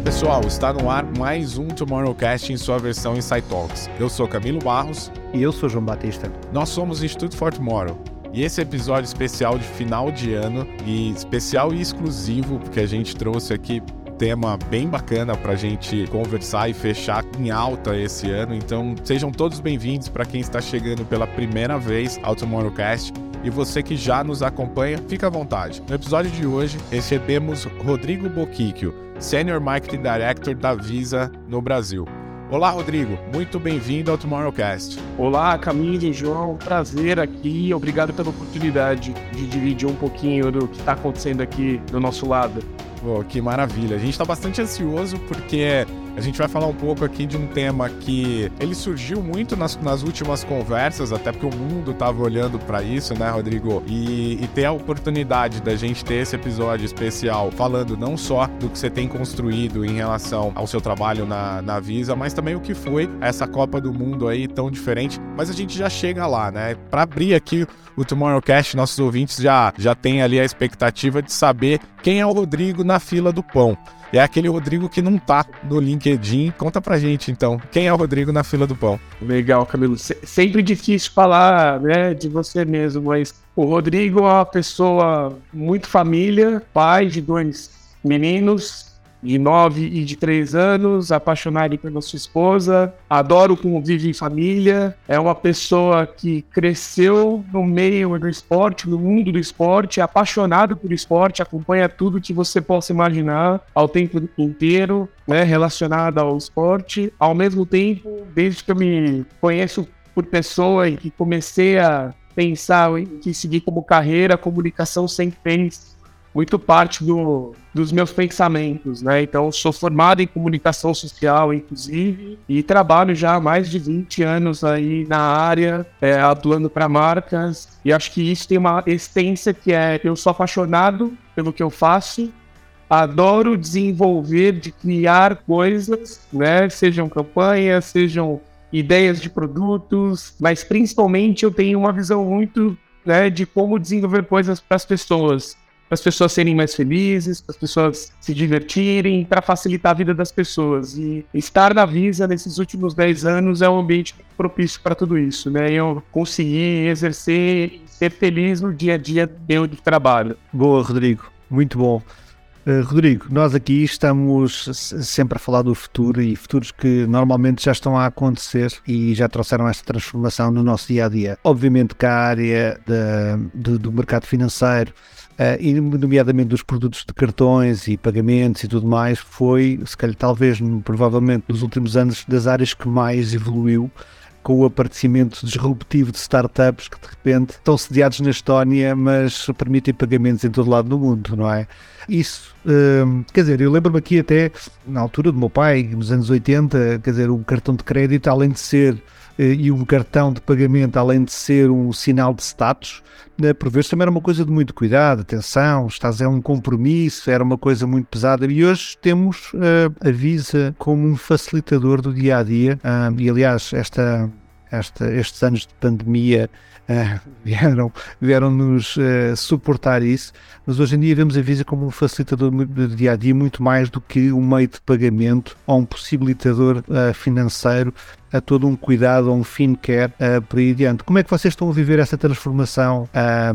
Olá pessoal, está no ar mais um Tomorrowcast em sua versão Insight Talks. Eu sou Camilo Barros. E eu sou João Batista. Nós somos o Instituto for Tomorrow. E esse episódio especial de final de ano e especial e exclusivo, porque a gente trouxe aqui tema bem bacana para a gente conversar e fechar em alta esse ano. Então sejam todos bem-vindos para quem está chegando pela primeira vez ao Tomorrowcast. E você que já nos acompanha, fica à vontade. No episódio de hoje, recebemos Rodrigo Boquicchio, Senior Marketing Director da Visa no Brasil. Olá, Rodrigo. Muito bem-vindo ao Tomorrowcast. Olá, Camille e João. Prazer aqui. Obrigado pela oportunidade de dividir um pouquinho do que está acontecendo aqui do nosso lado. Pô, que maravilha. A gente está bastante ansioso porque a gente vai falar um pouco aqui de um tema que ele surgiu muito nas, nas últimas conversas, até porque o mundo estava olhando para isso, né, Rodrigo? E, e, ter a oportunidade da gente ter esse episódio especial falando não só do que você tem construído em relação ao seu trabalho na, na Visa, mas também o que foi essa Copa do Mundo aí tão diferente. Mas a gente já chega lá, né? Para abrir aqui o Tomorrowcast, nossos ouvintes já, já têm ali a expectativa de saber quem é o Rodrigo na fila do pão é aquele Rodrigo que não tá no LinkedIn. Conta pra gente, então, quem é o Rodrigo na fila do pão? Legal, Camilo. Se sempre difícil falar né, de você mesmo, mas o Rodrigo é uma pessoa muito família, pai de dois meninos, de 9 e de 3 anos, apaixonado pela sua esposa, adoro conviver em família, é uma pessoa que cresceu no meio do esporte, no mundo do esporte, apaixonado por esporte, acompanha tudo que você possa imaginar ao tempo inteiro, né, relacionado ao esporte. Ao mesmo tempo, desde que eu me conheço por pessoa e que comecei a pensar em que seguir como carreira, comunicação sempre fez muito parte do, dos meus pensamentos, né? Então, sou formado em comunicação social, inclusive, e trabalho já há mais de 20 anos aí na área, é, atuando para marcas, e acho que isso tem uma essência que é, eu sou apaixonado pelo que eu faço, adoro desenvolver, de criar coisas, né? Sejam campanhas, sejam ideias de produtos, mas principalmente eu tenho uma visão muito né, de como desenvolver coisas para as pessoas para as pessoas serem mais felizes, para as pessoas se divertirem, para facilitar a vida das pessoas. E estar na Visa nesses últimos 10 anos é um ambiente propício para tudo isso, né? Eu consegui exercer e ser feliz no dia a dia meu de trabalho. Boa, Rodrigo. Muito bom. Uh, Rodrigo, nós aqui estamos sempre a falar do futuro e futuros que normalmente já estão a acontecer e já trouxeram esta transformação no nosso dia a dia. Obviamente que a área de, de, do mercado financeiro e nomeadamente dos produtos de cartões e pagamentos e tudo mais, foi, se calhar, talvez, provavelmente, nos últimos anos, das áreas que mais evoluiu com o aparecimento disruptivo de startups que de repente estão sediados na Estónia, mas permitem pagamentos em todo lado do mundo, não é? Isso, hum, quer dizer, eu lembro-me aqui até na altura do meu pai, nos anos 80, quer dizer, o cartão de crédito, além de ser eh, e um cartão de pagamento, além de ser um sinal de status, né, por vezes também era uma coisa de muito cuidado, atenção, estás é um compromisso, era uma coisa muito pesada. E hoje temos uh, a Visa como um facilitador do dia a dia. Uh, e aliás, esta, esta, estes anos de pandemia uh, vieram, vieram nos uh, suportar isso, mas hoje em dia vemos a Visa como um facilitador do dia a dia muito mais do que um meio de pagamento ou um possibilitador uh, financeiro a todo um cuidado, a um fim quer uh, por aí adiante. Como é que vocês estão a viver essa transformação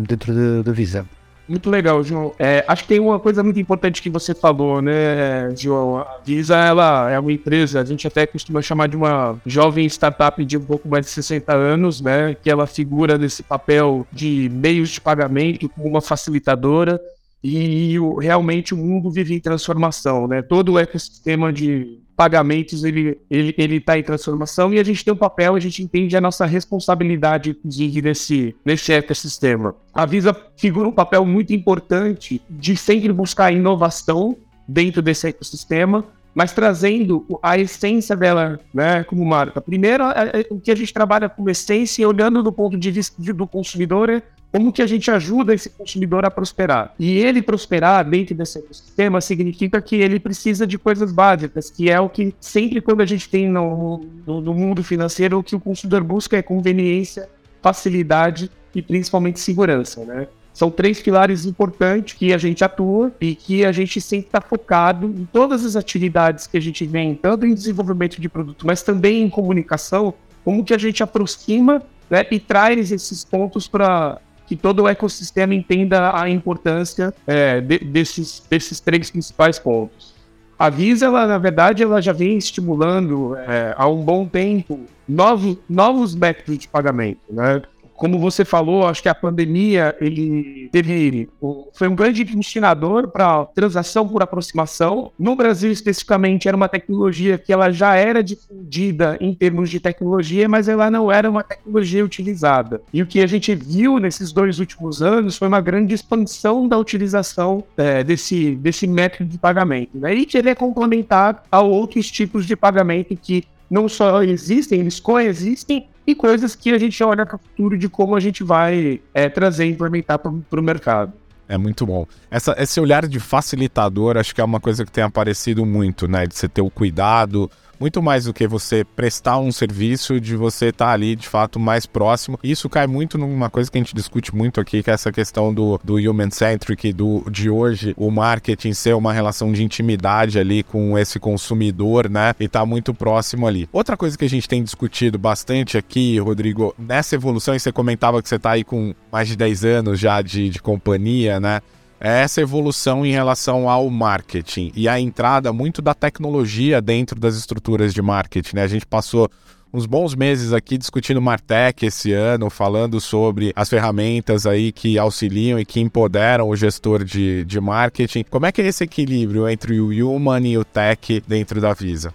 dentro da Visa? Muito legal, João. É, acho que tem uma coisa muito importante que você falou, né, João? A Visa, ela é uma empresa, a gente até costuma chamar de uma jovem startup de um pouco mais de 60 anos, né? Que ela figura nesse papel de meios de pagamento como uma facilitadora e realmente o mundo vive em transformação, né? Todo o ecossistema de pagamentos ele ele ele está em transformação e a gente tem um papel, a gente entende a nossa responsabilidade de nesse nesse ecossistema. A Visa figura um papel muito importante de sempre buscar inovação dentro desse ecossistema, mas trazendo a essência dela, né, como marca. Primeiro, o que a gente trabalha como essência, olhando do ponto de vista do consumidor, é como que a gente ajuda esse consumidor a prosperar? E ele prosperar dentro desse sistema significa que ele precisa de coisas básicas, que é o que sempre quando a gente tem no, no, no mundo financeiro, o que o consumidor busca é conveniência, facilidade e principalmente segurança, né? São três pilares importantes que a gente atua e que a gente sempre está focado em todas as atividades que a gente vem, tanto em desenvolvimento de produto, mas também em comunicação, como que a gente aproxima né, e traz esses pontos para que todo o ecossistema entenda a importância é, de, desses, desses três principais pontos. A Visa, ela, na verdade, ela já vem estimulando é, há um bom tempo novos, novos métodos de pagamento. Né? Como você falou, acho que a pandemia ele teve foi um grande destinador para transação por aproximação. No Brasil especificamente era uma tecnologia que ela já era difundida em termos de tecnologia, mas ela não era uma tecnologia utilizada. E o que a gente viu nesses dois últimos anos foi uma grande expansão da utilização é, desse desse método de pagamento, né? E que ele é complementar a outros tipos de pagamento que não só existem, eles coexistem e coisas que a gente olha para o futuro de como a gente vai é, trazer e implementar para o mercado. É muito bom. Essa, esse olhar de facilitador acho que é uma coisa que tem aparecido muito, né? De você ter o cuidado, muito mais do que você prestar um serviço, de você estar tá ali de fato mais próximo. Isso cai muito numa coisa que a gente discute muito aqui, que é essa questão do, do human-centric, do, de hoje o marketing ser uma relação de intimidade ali com esse consumidor, né? E tá muito próximo ali. Outra coisa que a gente tem discutido bastante aqui, Rodrigo, nessa evolução, e você comentava que você tá aí com mais de 10 anos já de, de companhia, né? É essa evolução em relação ao marketing e a entrada muito da tecnologia dentro das estruturas de marketing. Né? A gente passou uns bons meses aqui discutindo Martech esse ano, falando sobre as ferramentas aí que auxiliam e que empoderam o gestor de, de marketing. Como é que é esse equilíbrio entre o human e o tech dentro da Visa?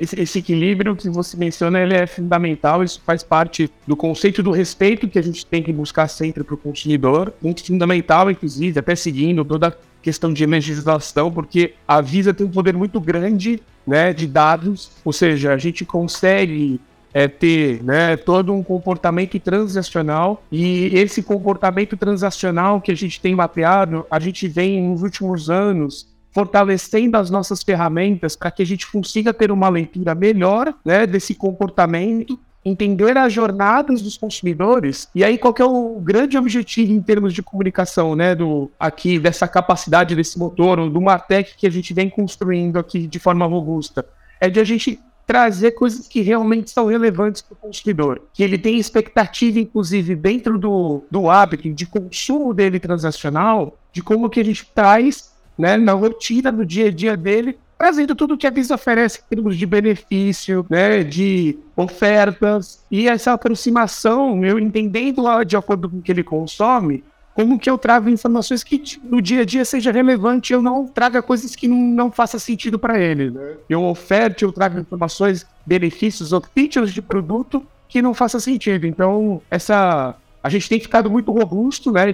Esse, esse, equilíbrio que você menciona ele é fundamental, isso faz parte do conceito do respeito que a gente tem que buscar sempre para o consumidor, muito fundamental, inclusive, até seguindo toda a questão de legislação, porque a Visa tem um poder muito grande né, de dados, ou seja, a gente consegue é, ter né, todo um comportamento transacional e esse comportamento transacional que a gente tem mapeado, a gente vem nos últimos anos fortalecendo as nossas ferramentas para que a gente consiga ter uma leitura melhor né, desse comportamento, entender as jornadas dos consumidores. E aí, qual é o grande objetivo em termos de comunicação, né, do, aqui, dessa capacidade desse motor, do Martech que a gente vem construindo aqui de forma robusta? É de a gente trazer coisas que realmente são relevantes para o consumidor. Que ele tem expectativa, inclusive, dentro do, do hábito de consumo dele transacional, de como que a gente traz né, na rotina do dia a dia dele, trazendo tudo que a Visa oferece em termos de benefício, né, de ofertas e essa aproximação, eu entendendo de acordo com o que ele consome, como que eu trago informações que no dia a dia seja relevante, eu não traga coisas que não, não faça sentido para ele. Né? Eu oferte, eu trago informações, benefícios ou features de produto que não faça sentido. Então, essa a gente tem ficado muito robusto, né?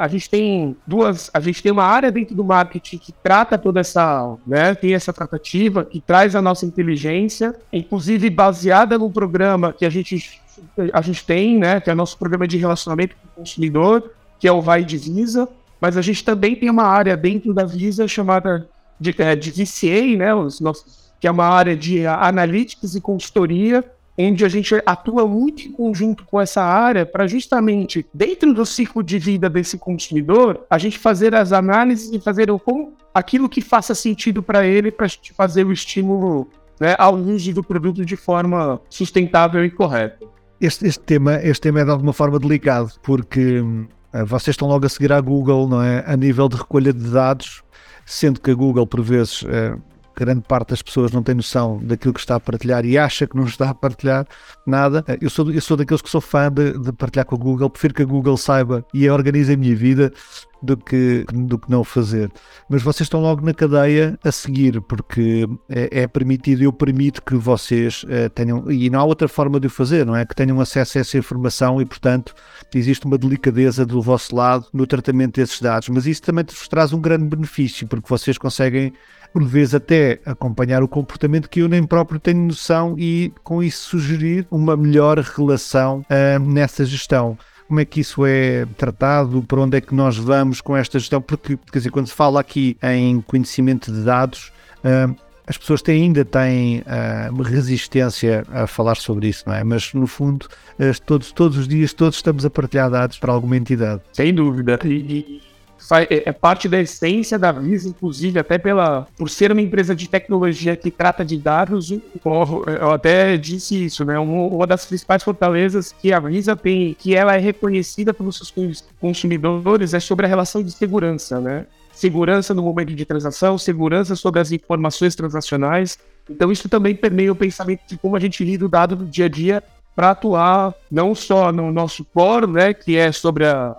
A gente tem duas, a gente tem uma área dentro do marketing que trata toda essa, né? Tem essa tratativa que traz a nossa inteligência, inclusive baseada no programa que a gente a gente tem, né? Que é o nosso programa de relacionamento com o consumidor, que é o Vai de Visa, mas a gente também tem uma área dentro da Visa chamada de, é, de VCA, né? Os nossos, que é uma área de analytics e consultoria onde a gente atua muito em conjunto com essa área para justamente, dentro do ciclo de vida desse consumidor, a gente fazer as análises e fazer o, como, aquilo que faça sentido para ele para fazer o estímulo né, ao uso do produto de forma sustentável e correta. Este, este, tema, este tema é de alguma forma delicado, porque uh, vocês estão logo a seguir a Google, não é? A nível de recolha de dados, sendo que a Google, por vezes, uh, grande parte das pessoas não tem noção daquilo que está a partilhar e acha que não está a partilhar nada. Eh, eu sou, eu sou daqueles que sou fã de, de partilhar com a Google, prefiro que a Google saiba e organize a minha vida do que, do que não fazer. Mas vocês estão logo na cadeia a seguir, porque é, é permitido, eu permito que vocês uh, tenham, e não há outra forma de o fazer, não é? Que tenham acesso a essa informação e, portanto, existe uma delicadeza do vosso lado no tratamento desses dados. Mas isso também vos traz um grande benefício, porque vocês conseguem por vezes até acompanhar o comportamento que eu nem próprio tenho noção e com isso sugerir uma melhor relação uh, nessa gestão. Como é que isso é tratado? Para onde é que nós vamos com esta gestão? Porque, quer dizer, quando se fala aqui em conhecimento de dados, uh, as pessoas têm, ainda têm uh, resistência a falar sobre isso, não é? Mas no fundo, uh, todos, todos os dias, todos estamos a partilhar dados para alguma entidade. Sem dúvida. E, e é, é parte da essência da Visa, inclusive, até pela por ser uma empresa de tecnologia que trata de dados, eu até disse isso, né? Uma das principais fortalezas que a Visa tem, que ela é reconhecida pelos seus consumidores, é sobre a relação de segurança, né? Segurança no momento de transação, segurança sobre as informações transacionais. Então, isso também permeia o pensamento de como a gente lida o dado no dia a dia para atuar não só no nosso core, né, que é sobre a,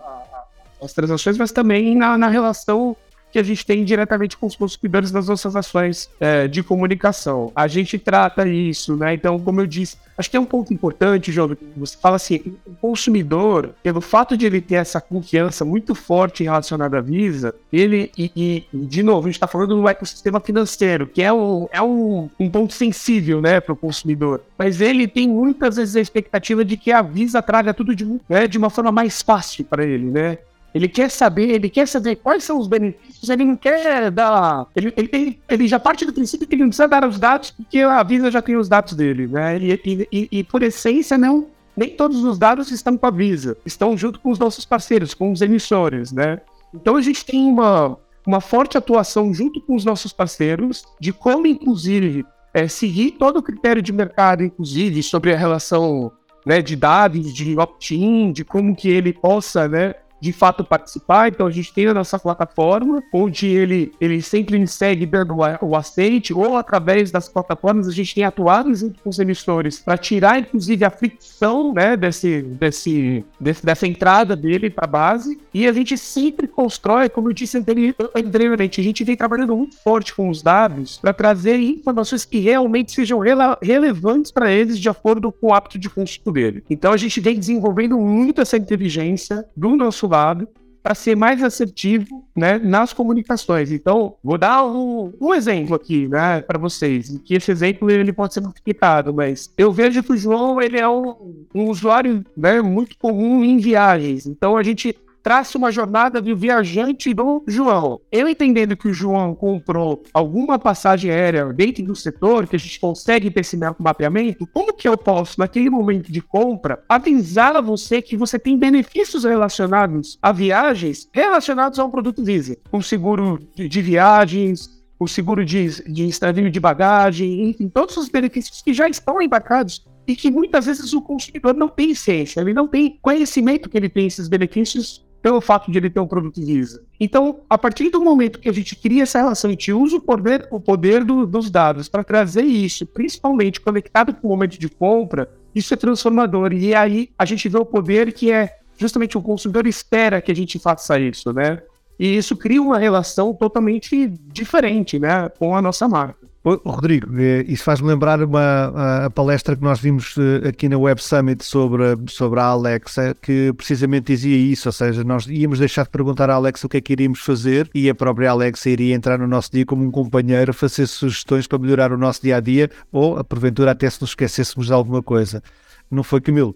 as transações, mas também na, na relação que a gente tem diretamente com os consumidores das nossas ações é, de comunicação. A gente trata isso, né? Então, como eu disse, acho que é um ponto importante, João, você fala assim, o consumidor, pelo fato de ele ter essa confiança muito forte relacionada à Visa, ele, e, e de novo, a gente está falando do ecossistema financeiro, que é, um, é um, um ponto sensível, né, para o consumidor, mas ele tem muitas vezes a expectativa de que a Visa traga tudo de, né, de uma forma mais fácil para ele, né? Ele quer saber, ele quer saber quais são os benefícios, ele não quer dar. Ele, ele, ele já parte do princípio que ele não precisa dar os dados, porque a Visa já tem os dados dele, né? E, e, e, por essência, não. Nem todos os dados estão com a Visa, estão junto com os nossos parceiros, com os emissores, né? Então a gente tem uma, uma forte atuação junto com os nossos parceiros de como, inclusive, é, seguir todo o critério de mercado, inclusive, sobre a relação né, de dados, de opt-in, de como que ele possa, né, de fato participar. Então a gente tem a nossa plataforma, onde ele, ele sempre segue dando o aceite, ou através das plataformas a gente tem atuado junto com os emissores para tirar, inclusive, a fricção né, desse, desse, desse, dessa entrada dele para a base. E a gente sempre constrói, como eu disse anteriormente, a gente vem trabalhando muito forte com os dados para trazer informações que realmente sejam rele relevantes para eles de acordo com o hábito de consumo dele. Então a gente vem desenvolvendo muito essa inteligência do nosso lado para ser mais assertivo né, nas comunicações. Então, vou dar um, um exemplo aqui né, para vocês, que esse exemplo ele pode ser multiplicado, mas eu vejo que o João ele é um, um usuário né, muito comum em viagens. Então, a gente traça uma jornada do viajante do João. Eu entendendo que o João comprou alguma passagem aérea dentro do setor, que a gente consegue ter esse mapeamento, como que eu posso, naquele momento de compra, avisar a você que você tem benefícios relacionados a viagens relacionados a um produto Visa? Um seguro de viagens, o seguro de, de de bagagem, enfim, todos os benefícios que já estão embarcados e que muitas vezes o consumidor não tem ciência, ele não tem conhecimento que ele tem esses benefícios pelo fato de ele ter um produto Visa. Então, a partir do momento que a gente cria essa relação, a gente usa o poder, o poder do, dos dados para trazer isso, principalmente conectado com o momento de compra, isso é transformador. E aí a gente vê o poder que é justamente o consumidor espera que a gente faça isso, né? E isso cria uma relação totalmente diferente, né, com a nossa marca. Rodrigo, eh, isso faz-me lembrar uma a palestra que nós vimos eh, aqui na Web Summit sobre, sobre a Alexa, que precisamente dizia isso, ou seja, nós íamos deixar de perguntar à Alexa o que é que iríamos fazer e a própria Alexa iria entrar no nosse dia como um companheiro, fazer sugestões para melhorar o nosso dia a dia ou, porventura, até se nos esquecêssemos de alguma coisa. Não foi, Camilo?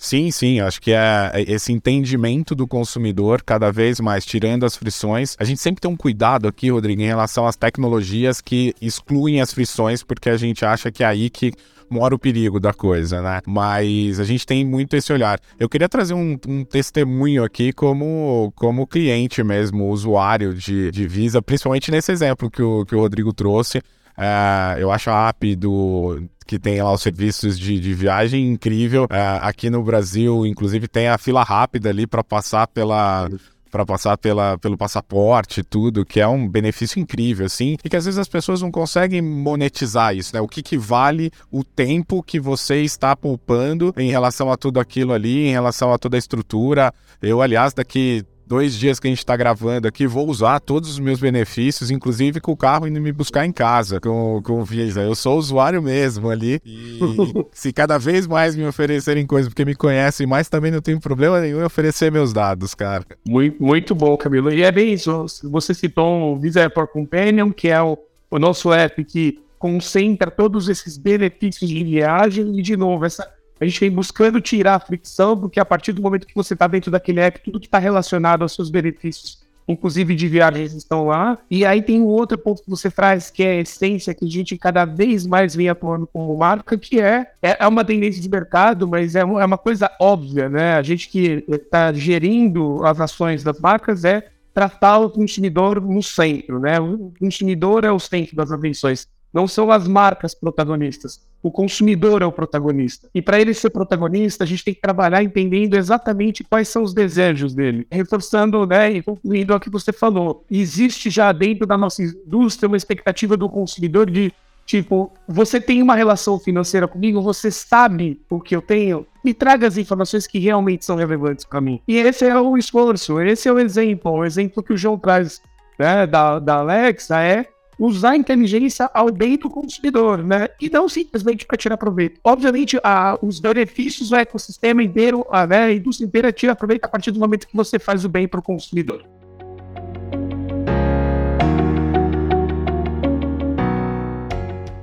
Sim, sim, acho que é esse entendimento do consumidor cada vez mais tirando as frições. A gente sempre tem um cuidado aqui, Rodrigo, em relação às tecnologias que excluem as frições, porque a gente acha que é aí que mora o perigo da coisa, né? Mas a gente tem muito esse olhar. Eu queria trazer um, um testemunho aqui como, como cliente mesmo, usuário de, de Visa, principalmente nesse exemplo que o, que o Rodrigo trouxe. É, eu acho a app do que tem lá os serviços de, de viagem incrível. É, aqui no Brasil, inclusive, tem a fila rápida ali para passar pela para passar pela, pelo passaporte tudo, que é um benefício incrível, assim, e que às vezes as pessoas não conseguem monetizar isso, né? O que, que vale o tempo que você está poupando em relação a tudo aquilo ali, em relação a toda a estrutura. Eu, aliás, daqui dois dias que a gente está gravando aqui, vou usar todos os meus benefícios, inclusive com o carro indo me buscar em casa com, com o Visa. Eu sou usuário mesmo ali. E se cada vez mais me oferecerem coisas, porque me conhecem mais, também não tenho problema nenhum em oferecer meus dados, cara. Muito, muito bom, Camilo. E é bem isso. Você citou o Visa Airport Companion, que é o, o nosso app que concentra todos esses benefícios de viagem e, de novo, essa a gente vem buscando tirar a fricção, porque a partir do momento que você está dentro daquele app, tudo que está relacionado aos seus benefícios inclusive de viagens estão lá. E aí tem um outro ponto que você traz, que é a essência que a gente cada vez mais vem atuando como marca, que é, é, é uma tendência de mercado, mas é, é uma coisa óbvia, né? A gente que está gerindo as ações das marcas é tratar o consumidor no centro, né? O consumidor é o centro das atenções. Não são as marcas protagonistas. O consumidor é o protagonista. E para ele ser protagonista, a gente tem que trabalhar entendendo exatamente quais são os desejos dele. Reforçando né, e concluindo o que você falou. Existe já dentro da nossa indústria uma expectativa do consumidor de Tipo, você tem uma relação financeira comigo, você sabe o que eu tenho, me traga as informações que realmente são relevantes para mim. E esse é o esforço, esse é o exemplo. O exemplo que o João traz né, da, da Alexa é usar a inteligência ao bem do consumidor, né? E não simplesmente para tirar proveito. Obviamente, a, os benefícios do ecossistema inteiro, a, né, a indústria inteira tira proveito a partir do momento que você faz o bem para o consumidor.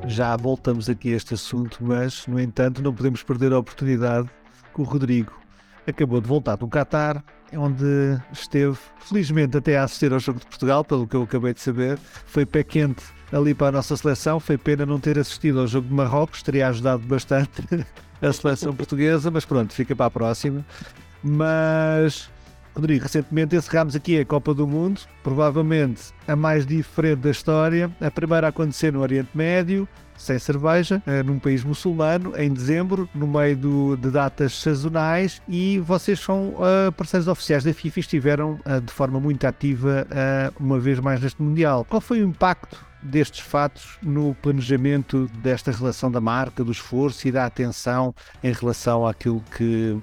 Já voltamos aqui a este assunto, mas, no entanto, não podemos perder a oportunidade que o Rodrigo acabou de voltar do Qatar, onde esteve, felizmente, até a assistir ao Jogo de Portugal, pelo que eu acabei de saber. Foi pé quente ali para a nossa seleção. Foi pena não ter assistido ao Jogo de Marrocos, teria ajudado bastante a seleção portuguesa, mas pronto, fica para a próxima. Mas, Rodrigo, recentemente encerramos aqui a Copa do Mundo, provavelmente a mais diferente da história. A primeira a acontecer no Oriente Médio, sem cerveja, eh, num país muçulmano, em dezembro, no meio do, de datas sazonais, e vocês são uh, parceiros oficiais da FIFA e estiveram uh, de forma muito ativa uh, uma vez mais neste Mundial. Qual foi o impacto destes fatos no planejamento desta relação da marca, do esforço e da atenção em relação àquilo que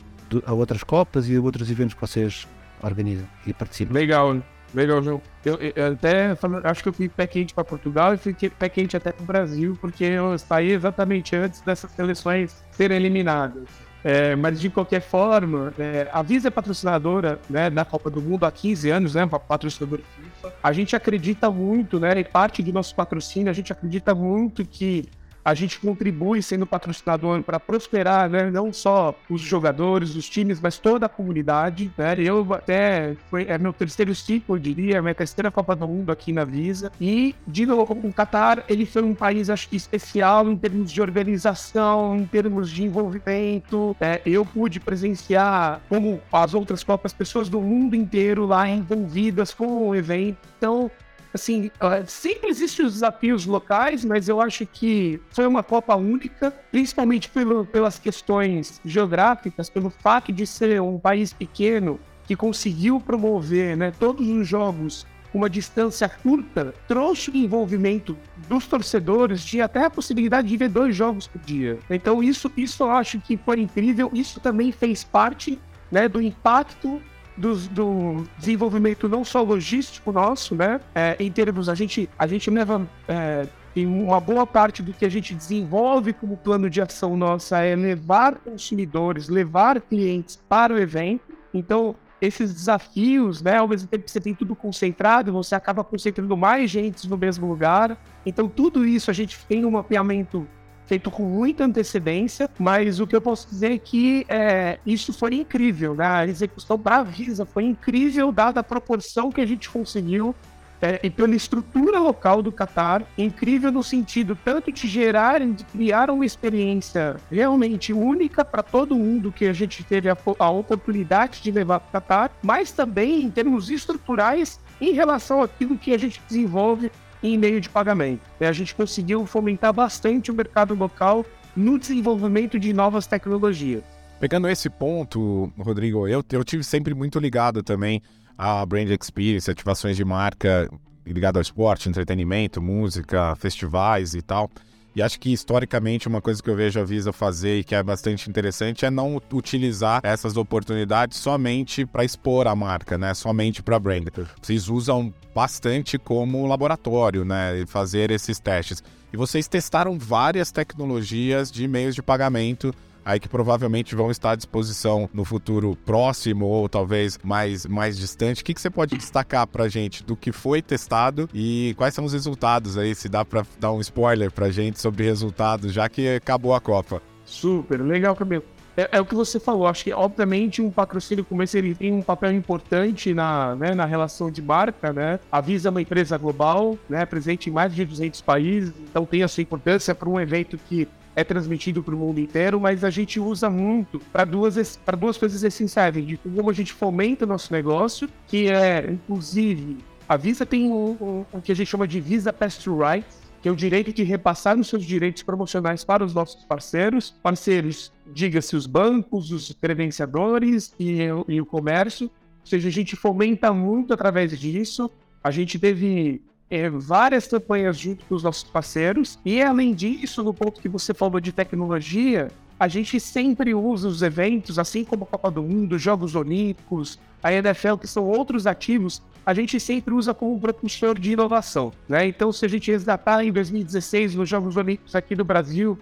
a outras Copas e a outros eventos que vocês organizam e participam? Legal. Melhor jogo. Eu, eu até acho que eu fui quente para Portugal e fui quente até para o Brasil, porque eu saí exatamente antes dessas seleções serem eliminadas. É, mas de qualquer forma, é, a Visa é patrocinadora né, da Copa do Mundo há 15 anos, né? Patrocinadora FIFA. A gente acredita muito, né? E parte do nosso patrocínio, a gente acredita muito que a gente contribui sendo patrocinador para prosperar, né? Não só os jogadores, os times, mas toda a comunidade. Né? Eu até foi é meu terceiro ciclo, eu diria, minha terceira Copa do Mundo aqui na Visa. E de novo, o Qatar ele foi um país acho que especial em termos de organização, em termos de envolvimento. Né? Eu pude presenciar como as outras Copas pessoas do mundo inteiro lá envolvidas com o evento. Então assim, sempre existem os desafios locais, mas eu acho que foi uma Copa única, principalmente pelo, pelas questões geográficas, pelo fato de ser um país pequeno que conseguiu promover né, todos os jogos uma distância curta, trouxe o envolvimento dos torcedores de até a possibilidade de ver dois jogos por dia. Então isso, isso eu acho que foi incrível, isso também fez parte né, do impacto do, desenvolvimento não só logístico nosso, né? É, em termos, a gente, a gente leva. É, uma boa parte do que a gente desenvolve como plano de ação nossa é levar consumidores, levar clientes para o evento. Então, esses desafios, né, ao mesmo tempo que você tem tudo concentrado, você acaba concentrando mais gente no mesmo lugar. Então, tudo isso a gente tem um mapeamento feito com muita antecedência, mas o que eu posso dizer é que é, isso foi incrível, né? A execução para Visa foi incrível, dada a proporção que a gente conseguiu é, e pela estrutura local do Qatar, incrível no sentido tanto de gerar e de criar uma experiência realmente única para todo mundo que a gente teve a, a oportunidade de levar para o Qatar, mas também em termos estruturais em relação àquilo que a gente desenvolve em meio de pagamento. A gente conseguiu fomentar bastante o mercado local no desenvolvimento de novas tecnologias. Pegando esse ponto, Rodrigo, eu, eu tive sempre muito ligado também a brand experience, ativações de marca ligado ao esporte, entretenimento, música, festivais e tal. E acho que historicamente uma coisa que eu vejo a Visa fazer e que é bastante interessante é não utilizar essas oportunidades somente para expor a marca, né? Somente para brand. Vocês usam bastante como laboratório, né? Fazer esses testes. E vocês testaram várias tecnologias de meios de pagamento aí que provavelmente vão estar à disposição no futuro próximo ou talvez mais, mais distante. O que, que você pode destacar para gente do que foi testado e quais são os resultados aí? Se dá para dar um spoiler para gente sobre resultados, já que acabou a Copa. Super, legal, Camilo. é, é, o que você falou. Acho que, obviamente, um patrocínio como esse ele tem um papel importante na, né, na relação de marca, né? A Visa é uma empresa global, né? Presente em mais de 200 países, então tem a sua importância para um evento que é transmitido para o mundo inteiro, mas a gente usa muito para duas, duas coisas essenciais. De como a gente fomenta o nosso negócio, que é, inclusive, a Visa tem o um, um, que a gente chama de Visa Pass to Rights, que é o direito de repassar os seus direitos promocionais para os nossos parceiros. Parceiros, diga-se os bancos, os credenciadores e, e o comércio. Ou seja, a gente fomenta muito através disso. A gente teve é, várias campanhas junto com os nossos parceiros. E além disso, no ponto que você falou de tecnologia, a gente sempre usa os eventos, assim como a Copa do Mundo, os Jogos Olímpicos, a NFL, que são outros ativos, a gente sempre usa como propulsor de inovação. Né? Então, se a gente resgatar em 2016 nos Jogos Olímpicos aqui no Brasil,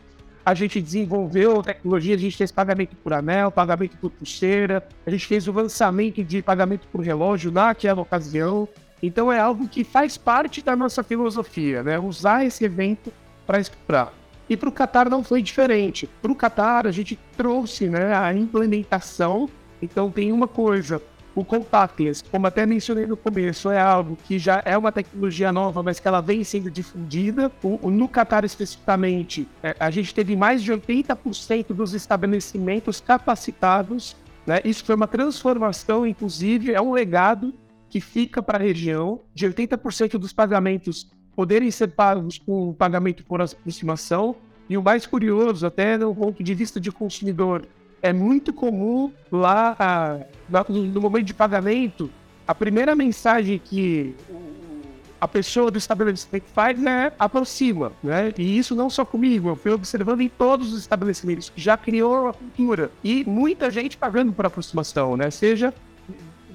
a gente desenvolveu tecnologia, a gente fez pagamento por anel, pagamento por pulseira, a gente fez o lançamento de pagamento por relógio naquela ocasião. Então é algo que faz parte da nossa filosofia, né? Usar esse evento para explorar. E para o Qatar não foi diferente. Para o Qatar a gente trouxe né, a implementação. Então tem uma coisa, o contactless, como até mencionei no começo, é algo que já é uma tecnologia nova, mas que ela vem sendo difundida. O, no Qatar especificamente, é, a gente teve mais de 80% dos estabelecimentos capacitados. Né? Isso foi uma transformação, inclusive, é um legado que fica para a região, de 80% dos pagamentos poderem ser pagos com pagamento por aproximação. E o mais curioso, até no ponto de vista de consumidor, é muito comum lá, no momento de pagamento, a primeira mensagem que a pessoa do estabelecimento faz é aproxima, né? E isso não só comigo, eu fui observando em todos os estabelecimentos que já criou a cultura e muita gente pagando por aproximação, né? Seja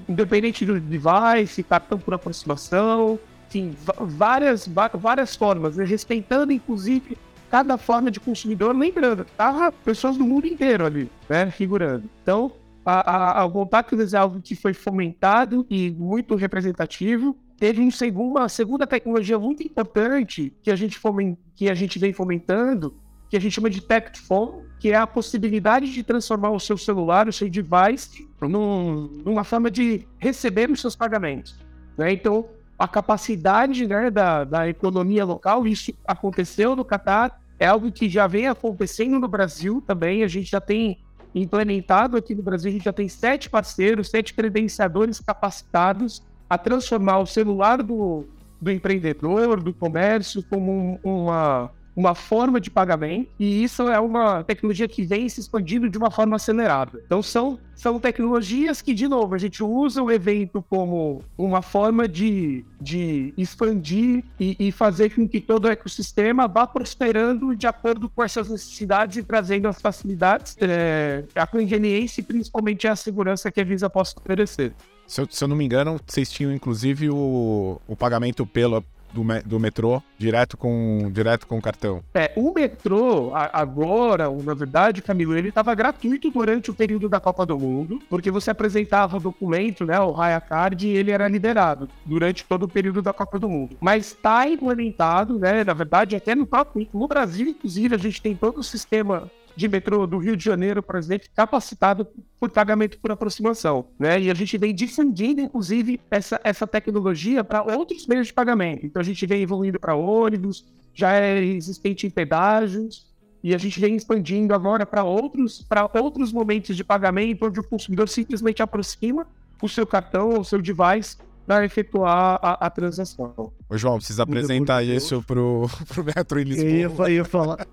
independente do device, cartão por aproximação, enfim, várias, várias formas, né? respeitando inclusive cada forma de consumidor, lembrando, tá pessoas do mundo inteiro ali, né, figurando. Então, a, a, a Contactless é algo que foi fomentado e muito representativo. Teve um segundo, uma segunda tecnologia muito importante que a gente, foment, que a gente vem fomentando, que a gente chama de Tap Phone, que é a possibilidade de transformar o seu celular, o seu device, num, numa forma de receber os seus pagamentos. Né? Então, a capacidade né, da, da economia local, isso aconteceu no Catar, é algo que já vem acontecendo no Brasil também, a gente já tem implementado aqui no Brasil, a gente já tem sete parceiros, sete credenciadores capacitados a transformar o celular do, do empreendedor, do comércio, como um, uma, uma forma de pagamento, e isso é uma tecnologia que vem se expandindo de uma forma acelerada. Então, são, são tecnologias que, de novo, a gente usa o evento como uma forma de, de expandir e, e fazer com que todo o ecossistema vá prosperando de acordo com essas necessidades e trazendo as facilidades, é, a conveniência e principalmente a segurança que a Visa possa oferecer. Se eu, se eu, não me engano, vocês tinham inclusive o, o pagamento pelo, do, do metrô direto com direto com o cartão. É, o metrô, agora, na verdade, Camilo, ele estava gratuito durante o período da Copa do Mundo, porque você apresentava documento, né, o Raya Card, e ele era liberado durante todo o período da Copa do Mundo. Mas está implementado, né, na verdade, até no, no Brasil, inclusive, a gente tem todo o sistema de metrô do Rio de Janeiro, por exemplo, capacitado por pagamento por aproximação. Né? E a gente vem difundindo, inclusive, essa, essa tecnologia para outros meios de pagamento. Então a gente vem evoluindo para ônibus, já é existente em pedágios, e a gente vem expandindo agora para outros, para outros momentos de pagamento, onde o consumidor simplesmente aproxima o seu cartão ou o seu device para efetuar a, a, transação. Ô, João, precisa apresentar isso pro, pro Metro em Lisboa. Eu ia, eu ia falar.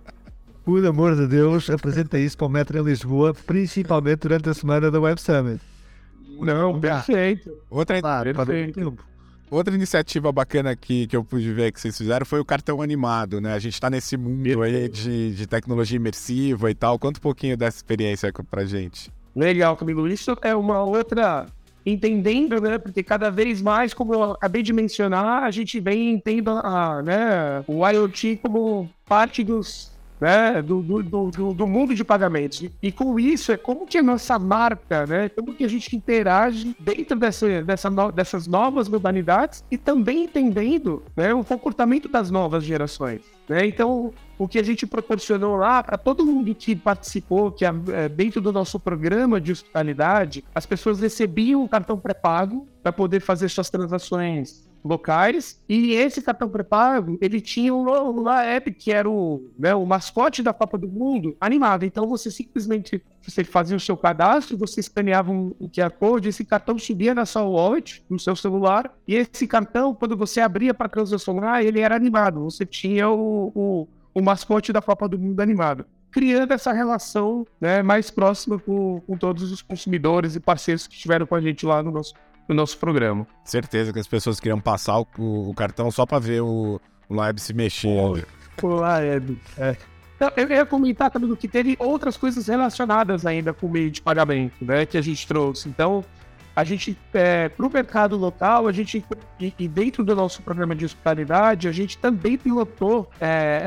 Por amor de Deus, apresenta isso para o Metro em Lisboa, principalmente durante a semana da Web Summit. Não, perfeito. Outra, claro, perfeito. Outra iniciativa bacana que, que eu pude ver que vocês fizeram foi o cartão animado, né? A gente está nesse mundo aí de, de tecnologia imersiva e tal. Conta um pouquinho dessa experiência pra gente. Legal, Camilo. Isso é uma outra entendendo, né? Porque cada vez mais, como eu acabei de mencionar, a gente vem entendendo a, né, o IoT como parte dos né, do, do, do, do, mundo de pagamentos. E com isso, é como que a nossa marca, né, como que a gente interage dentro dessa, dessa no, dessas novas modalidades e também entendendo né, o comportamento das novas gerações. Né? Então, o que a gente proporcionou lá para todo mundo que participou, que é, dentro do nosso programa de hospitalidade, as pessoas recebiam um cartão pré-pago para poder fazer suas transações locais. E esse cartão pré-pago, ele tinha uma app que era o, né, o mascote da Copa do Mundo animado. Então você simplesmente você fazia o seu cadastro, você escaneava um, um QR Code, esse cartão subia na sua wallet, no seu celular, e esse cartão, quando você abria para transacionar, ele era animado. Você tinha o, o, o mascote da Copa do Mundo animado criando essa relação né, mais próxima com, com todos os consumidores e parceiros que estiveram com a gente lá no nosso no nosso programa. Certeza que as pessoas queriam passar o, o cartão só para ver o, o Live se mexendo. O Live, é. Então, eu ia comentar também que teve outras coisas relacionadas ainda com o meio de pagamento, né, que a gente trouxe. Então, a gente, é, para o mercado local, a gente, e, dentro do nosso programa de hospitalidade, a gente também pilotou é,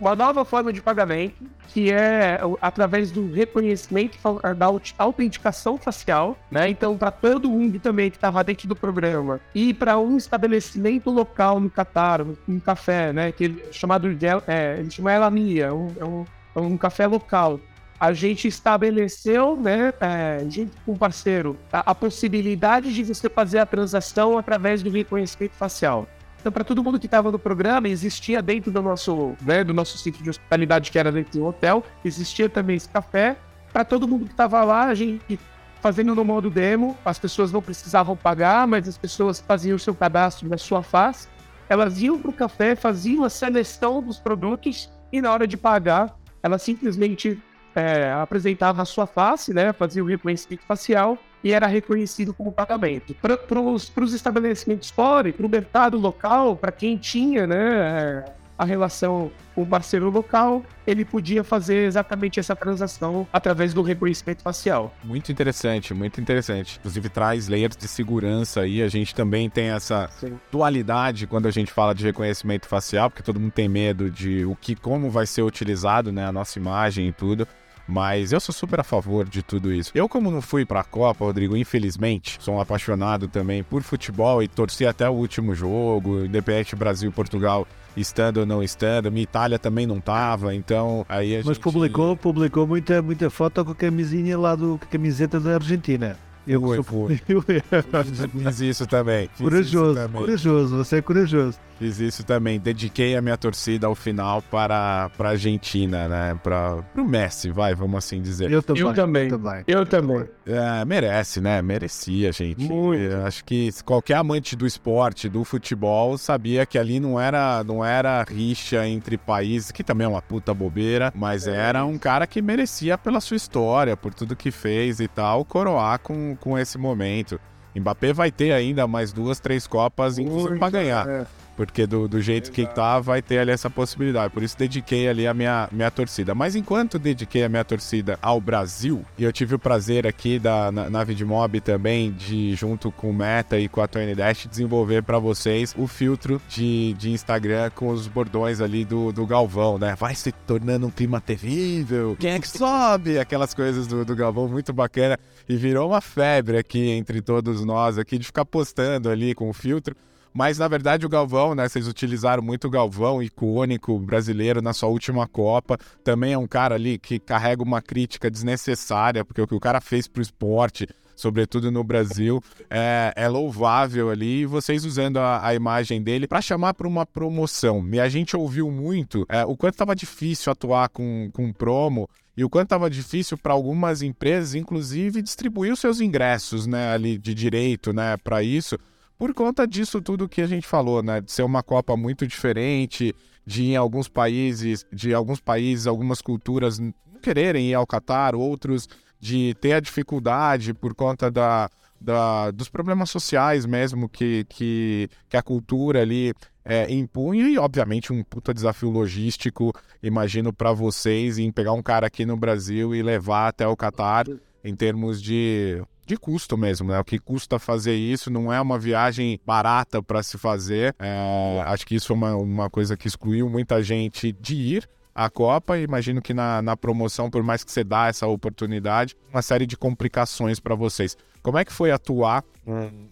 uma nova forma de pagamento, que é através do reconhecimento da autenticação facial, né? Então, para todo mundo também que estava dentro do programa e para um estabelecimento local no Catar, um café, né? Que ele, chamado de, é, ele chama Elamia, um, é um, é um café local a gente estabeleceu, né, é, com parceiro, a, a, possibilidade de você fazer a transação através do reconhecimento facial. Então, para todo mundo que estava no programa, existia dentro do nosso, né, do nosso sítio de hospitalidade, que era dentro do hotel, existia também esse café. Para todo mundo que estava lá, a gente fazendo no modo demo, as pessoas não precisavam pagar, mas as pessoas faziam o seu cadastro na sua face. Elas iam para o café, faziam a seleção dos produtos e na hora de pagar, elas simplesmente é, apresentava a sua face, né, fazia o reconhecimento facial e era reconhecido como pagamento. Para os estabelecimentos fora, para o mercado local, para quem tinha né, a relação com o parceiro local, ele podia fazer exatamente essa transação através do reconhecimento facial. Muito interessante, muito interessante. Inclusive traz layers de segurança aí. A gente também tem essa Sim. dualidade quando a gente fala de reconhecimento facial, porque todo mundo tem medo de o que, como vai ser utilizado, né, a nossa imagem e tudo. Mas eu sou super a favor de tudo isso. Eu, como não fui pra Copa, Rodrigo, infelizmente, sou um apaixonado também por futebol e torci até o último jogo, independente Brasil e Portugal estando ou não estando. Minha Itália também não tava, então aí a Mas gente... publicou, publicou muita, muita foto com a camisinha lá do com a camiseta da Argentina. Eu foi, foi. Fiz isso também. Fiz corajoso, isso também. corajoso, você é corajoso. Fiz isso também. Dediquei a minha torcida ao final para a Argentina, né? Para o Messi, vai, vamos assim dizer. Eu também. Eu também. Eu também. É, merece, né? Merecia, gente. Muito. Eu acho que qualquer amante do esporte, do futebol, sabia que ali não era, não era rixa entre países, que também é uma puta bobeira, mas é. era um cara que merecia pela sua história, por tudo que fez e tal, coroar com, com esse momento. Mbappé vai ter ainda mais duas, três Copas, inclusive, para ganhar. É. Porque do, do jeito Exato. que tá, vai ter ali essa possibilidade. Por isso dediquei ali a minha, minha torcida. Mas enquanto dediquei a minha torcida ao Brasil, e eu tive o prazer aqui da na, Nave de Mob também, de junto com o Meta e com a Tony Dash, desenvolver para vocês o filtro de, de Instagram com os bordões ali do, do Galvão, né? Vai se tornando um clima terrível. Quem é que sobe? Aquelas coisas do, do Galvão, muito bacana. E virou uma febre aqui entre todos nós aqui de ficar postando ali com o filtro. Mas na verdade o Galvão, né? Vocês utilizaram muito o Galvão, icônico brasileiro na sua última Copa. Também é um cara ali que carrega uma crítica desnecessária, porque o que o cara fez pro esporte, sobretudo no Brasil, é, é louvável ali. E vocês usando a, a imagem dele para chamar para uma promoção. E a gente ouviu muito é, o quanto estava difícil atuar com, com promo e o quanto estava difícil para algumas empresas, inclusive, distribuir os seus ingressos, né, ali de direito, né, para isso por conta disso tudo que a gente falou, né? De ser uma Copa muito diferente, de em alguns países, de alguns países, algumas culturas não quererem ir ao Catar, outros de ter a dificuldade por conta da, da, dos problemas sociais mesmo que, que, que a cultura ali é, impunha e, obviamente, um puta desafio logístico, imagino, para vocês em pegar um cara aqui no Brasil e levar até o Catar em termos de de custo mesmo, né? O que custa fazer isso não é uma viagem barata para se fazer. É, acho que isso é uma, uma coisa que excluiu muita gente de ir a Copa. E imagino que na, na promoção, por mais que você dá essa oportunidade, uma série de complicações para vocês. Como é que foi atuar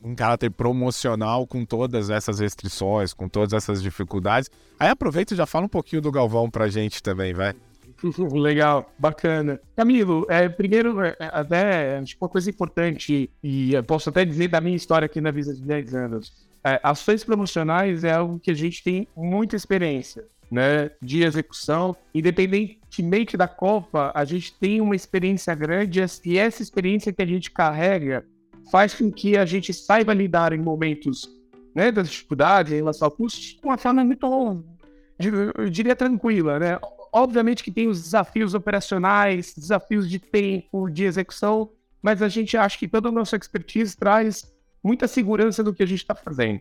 em caráter promocional com todas essas restrições, com todas essas dificuldades? Aí aproveita e já fala um pouquinho do Galvão pra gente também, vai. Legal, bacana. Camilo, é, primeiro, é, até acho uma coisa importante, e posso até dizer da minha história aqui na Visa de 10 anos. É, ações promocionais é algo que a gente tem muita experiência, né? De execução. Independentemente da Copa, a gente tem uma experiência grande e essa experiência que a gente carrega faz com que a gente saiba lidar em momentos né, das dificuldades em relação ao custo de uma forma muito, eu diria, tranquila, né? obviamente que tem os desafios operacionais, desafios de tempo, de execução, mas a gente acha que toda a nossa expertise traz muita segurança do que a gente está fazendo.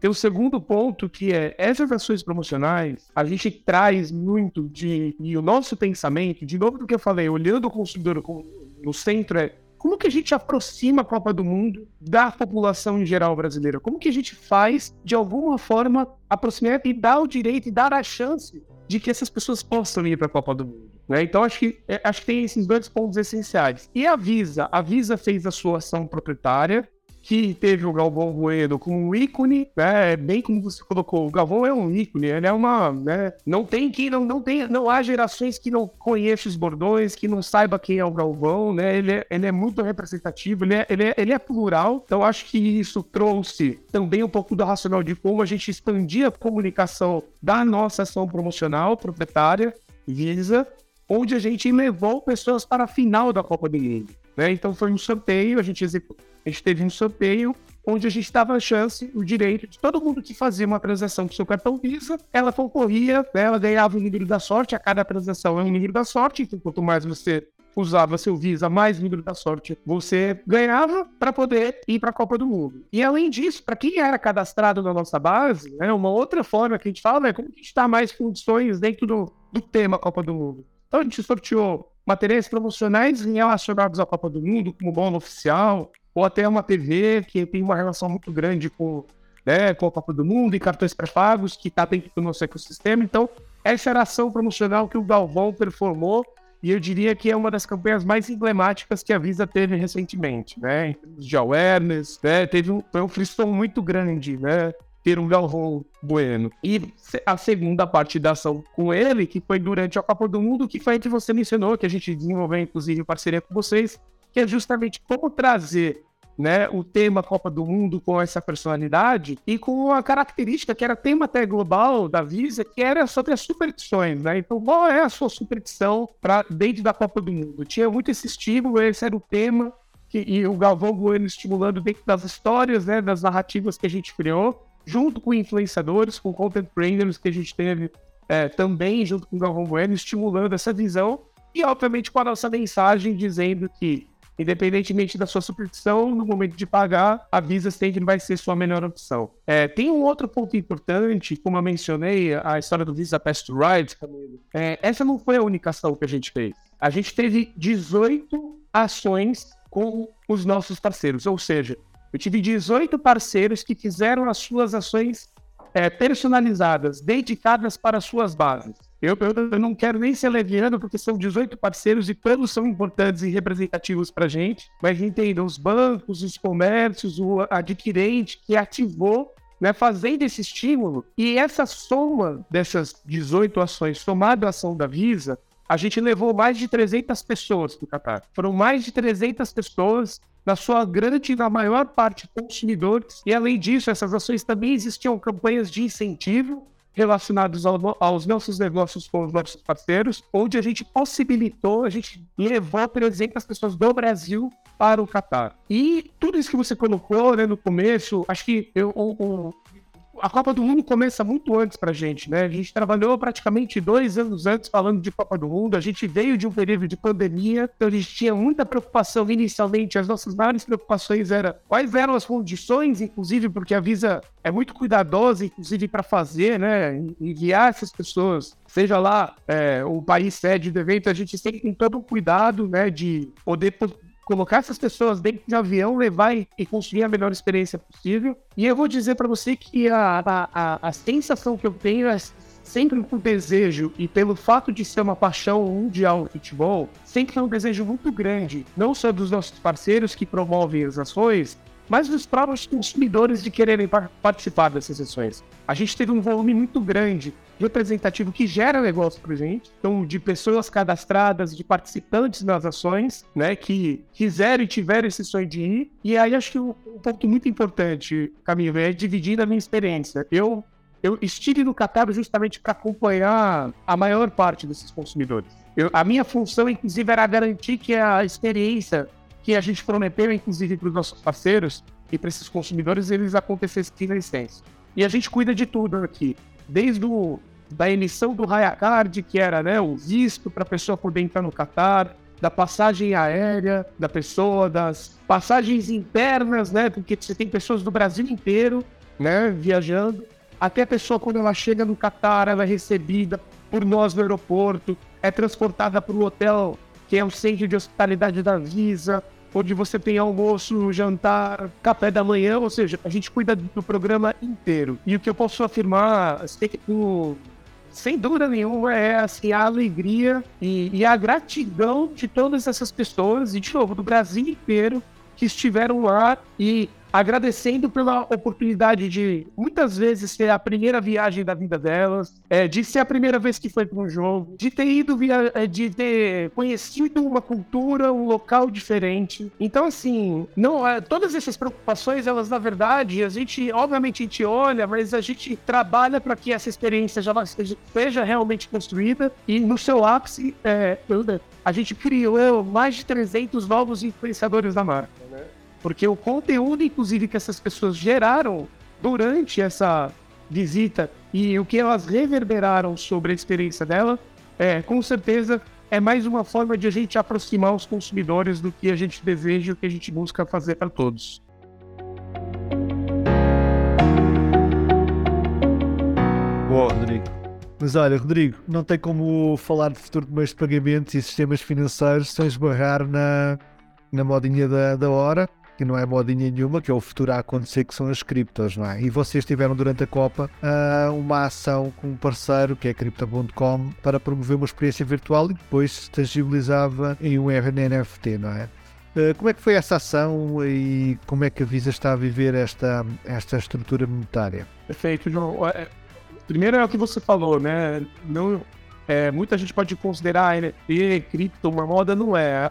Tem o segundo ponto, que é essas ações promocionais, a gente traz muito de. E o nosso pensamento, de novo do que eu falei, olhando o consumidor no centro, é como que a gente aproxima a Copa do Mundo da população em geral brasileira? Como que a gente faz, de alguma forma, aproximar e dar o direito e dar a chance de que essas pessoas possam ir para a Copa do Mundo. Né? Então acho que é, acho que tem esses dois pontos essenciais. E a Visa, a Visa fez a sua ação proprietária, que teve o Galvão Bueno como um ícone, né? É bem como você colocou, o Galvão é um ícone, ele é uma, né? Não tem que não, não tem, não há gerações que não conheçam os bordões, que não saiba quem é o Galvão, né? Ele é, ele é muito representativo, ele é, ele, é, ele é plural. Então acho que isso trouxe também um pouco do racional de como a gente expandia a comunicação da nossa ação promocional proprietária Visa, onde a gente levou pessoas para a final da Copa do Mundo. Né? Então foi um sorteio, a gente executou a gente teve um sorteio onde a gente dava a chance, o direito de todo mundo que fazia uma transação com seu cartão Visa, ela concorria, né, ela ganhava o número da sorte, a cada transação é um número da sorte, então quanto mais você usava seu Visa, mais número da sorte você ganhava para poder ir para a Copa do Mundo. E além disso, para quem era cadastrado na nossa base, né, uma outra forma que a gente fala é como a gente dá mais condições dentro do, do tema Copa do Mundo. Então a gente sorteou materiais promocionais relacionados à Copa do Mundo, como bônus oficial, ou até uma TV que tem uma relação muito grande com, né, com a Copa do Mundo e cartões pré-pagos que está dentro do nosso ecossistema. Então, essa era a ação promocional que o Galvão performou e eu diria que é uma das campanhas mais emblemáticas que a Visa teve recentemente, né? Em termos de awareness, né? Teve um, foi um frisson muito grande, né? Ter um Galvão Bueno. E a segunda parte da ação com ele, que foi durante a Copa do Mundo, que foi a que você mencionou, que a gente desenvolveu, inclusive, em parceria com vocês, que é justamente como trazer né, o tema Copa do Mundo com essa personalidade e com a característica que era tema até global da Visa, que era sobre as superstições, né? Então, qual é a sua superstição para dentro da Copa do Mundo? Tinha muito esse estímulo, esse era o tema que, e o Galvão Bueno estimulando dentro das histórias, né, das narrativas que a gente criou, junto com influenciadores, com content creators que a gente teve é, também junto com o Galvão Bueno, estimulando essa visão e, obviamente, com a nossa mensagem dizendo que Independentemente da sua superstição, no momento de pagar, a Visa sempre vai ser sua melhor opção. É, tem um outro ponto importante, como eu mencionei, a história do Visa Pass to Ride, é, essa não foi a única ação que a gente fez. A gente teve 18 ações com os nossos parceiros, ou seja, eu tive 18 parceiros que fizeram as suas ações é, personalizadas, dedicadas para as suas bases. Eu, eu, não quero nem ser leviano, porque são 18 parceiros e todos são importantes e representativos para a gente, mas entendam, os bancos, os comércios, o adquirente que ativou, né, fazendo esse estímulo, e essa soma dessas 18 ações, somada à ação da Visa, a gente levou mais de 300 pessoas para o Qatar. Foram mais de 300 pessoas, na sua grande, na maior parte, consumidores, e além disso, essas ações também existiam campanhas de incentivo relacionados ao, aos nossos negócios com os nossos parceiros, onde a gente possibilitou, a gente levou, por exemplo, as pessoas do Brasil para o Catar. E tudo isso que você colocou né, no começo, acho que eu, um, a Copa do Mundo começa muito antes pra gente, né? A gente trabalhou praticamente dois anos antes falando de Copa do Mundo. A gente veio de um período de pandemia, então a gente tinha muita preocupação inicialmente. As nossas maiores preocupações eram quais eram as condições, inclusive porque a Visa é muito cuidadosa, inclusive para fazer, né? Enviar essas pessoas, seja lá é, o país sede do evento, a gente sempre tem todo um cuidado, né? De poder colocar essas pessoas dentro de um avião, levar e, construir a melhor experiência possível. E eu vou dizer para você que a, a, a, sensação que eu tenho é sempre com desejo e pelo fato de ser uma paixão mundial no futebol, sempre é um desejo muito grande, não só dos nossos parceiros que promovem as ações, mas dos próprios consumidores de quererem participar dessas sessões. A gente teve um volume muito grande representativo que gera negócio para gente, então de pessoas cadastradas, de participantes nas ações, né, que quiseram e tiveram esse sonho de ir. E aí acho que um, ponto muito importante, Camilo, é dividir a minha experiência. Eu eu estive no Catar justamente para acompanhar a maior parte desses consumidores. Eu, a minha função, inclusive, era garantir que a experiência que a gente prometeu, inclusive, para os nossos parceiros e para esses consumidores, eles acontecessem na essência. E a gente cuida de tudo aqui, desde o, da emissão do Raya Card, que era né, o visto para a pessoa poder entrar no Catar, da passagem aérea da pessoa, das passagens internas, né? Porque você tem pessoas do Brasil inteiro, né, viajando. Até a pessoa, quando ela chega no Catar, ela é recebida por nós no aeroporto, é transportada para o hotel, que é o centro de hospitalidade da Visa, onde você tem almoço, jantar, café da manhã, ou seja, a gente cuida do programa inteiro. E o que eu posso afirmar, sem dúvida nenhuma, é assim, a alegria e, e a gratidão de todas essas pessoas, e de novo, do Brasil inteiro, que estiveram lá e agradecendo pela oportunidade de muitas vezes ser a primeira viagem da vida delas, é, de ser a primeira vez que foi para um jogo, de ter ido via, é, de ter conhecido uma cultura, um local diferente. Então, assim, não, é, todas essas preocupações, elas na verdade, a gente, obviamente, a gente olha, mas a gente trabalha para que essa experiência já seja, realmente construída e no seu ápice, é, a gente criou mais de 300 novos influenciadores da marca. Porque o conteúdo, inclusive, que essas pessoas geraram durante essa visita e o que elas reverberaram sobre a experiência dela, é, com certeza é mais uma forma de a gente aproximar os consumidores do que a gente deseja e o que a gente busca fazer para todos. Boa, Rodrigo. Mas olha, Rodrigo, não tem como falar de futuro de meios de pagamentos e sistemas financeiros sem esbarrar na, na modinha da, da hora que não é modinha nenhuma, que é o futuro a acontecer, que são as criptos, não é? E vocês tiveram durante a Copa uh, uma ação com um parceiro, que é Crypto.com, para promover uma experiência virtual e depois se tangibilizava em um NFT, não é? Uh, como é que foi essa ação e como é que a Visa está a viver esta, esta estrutura monetária? Perfeito, João. É, primeiro é o que você falou, né? Não, é, muita gente pode considerar NFT, cripto, uma moda, não é.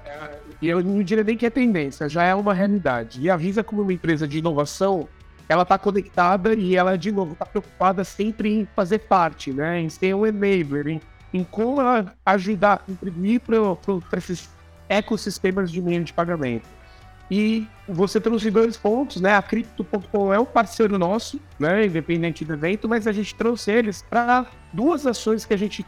E eu não diria nem que é tendência, já é uma realidade. E a Visa, como uma empresa de inovação, ela está conectada e ela, de novo, está preocupada sempre em fazer parte, né? em ser um enabler, em, em como ela ajudar, contribuir para esses ecossistemas de meio de pagamento. E você trouxe dois pontos, né? A Crypto.com é um parceiro nosso, né? Independente do evento, mas a gente trouxe eles para duas ações que a gente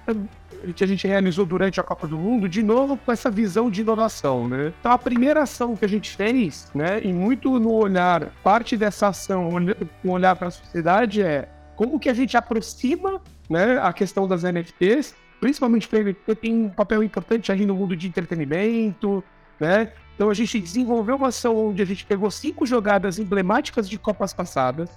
que a gente realizou durante a Copa do Mundo, de novo com essa visão de inovação, né? Então a primeira ação que a gente fez, né, e muito no olhar, parte dessa ação, com olhar para a sociedade é como que a gente aproxima, né, a questão das NFTs, principalmente porque tem um papel importante aí no mundo de entretenimento, né? Então a gente desenvolveu uma ação onde a gente pegou cinco jogadas emblemáticas de Copas passadas,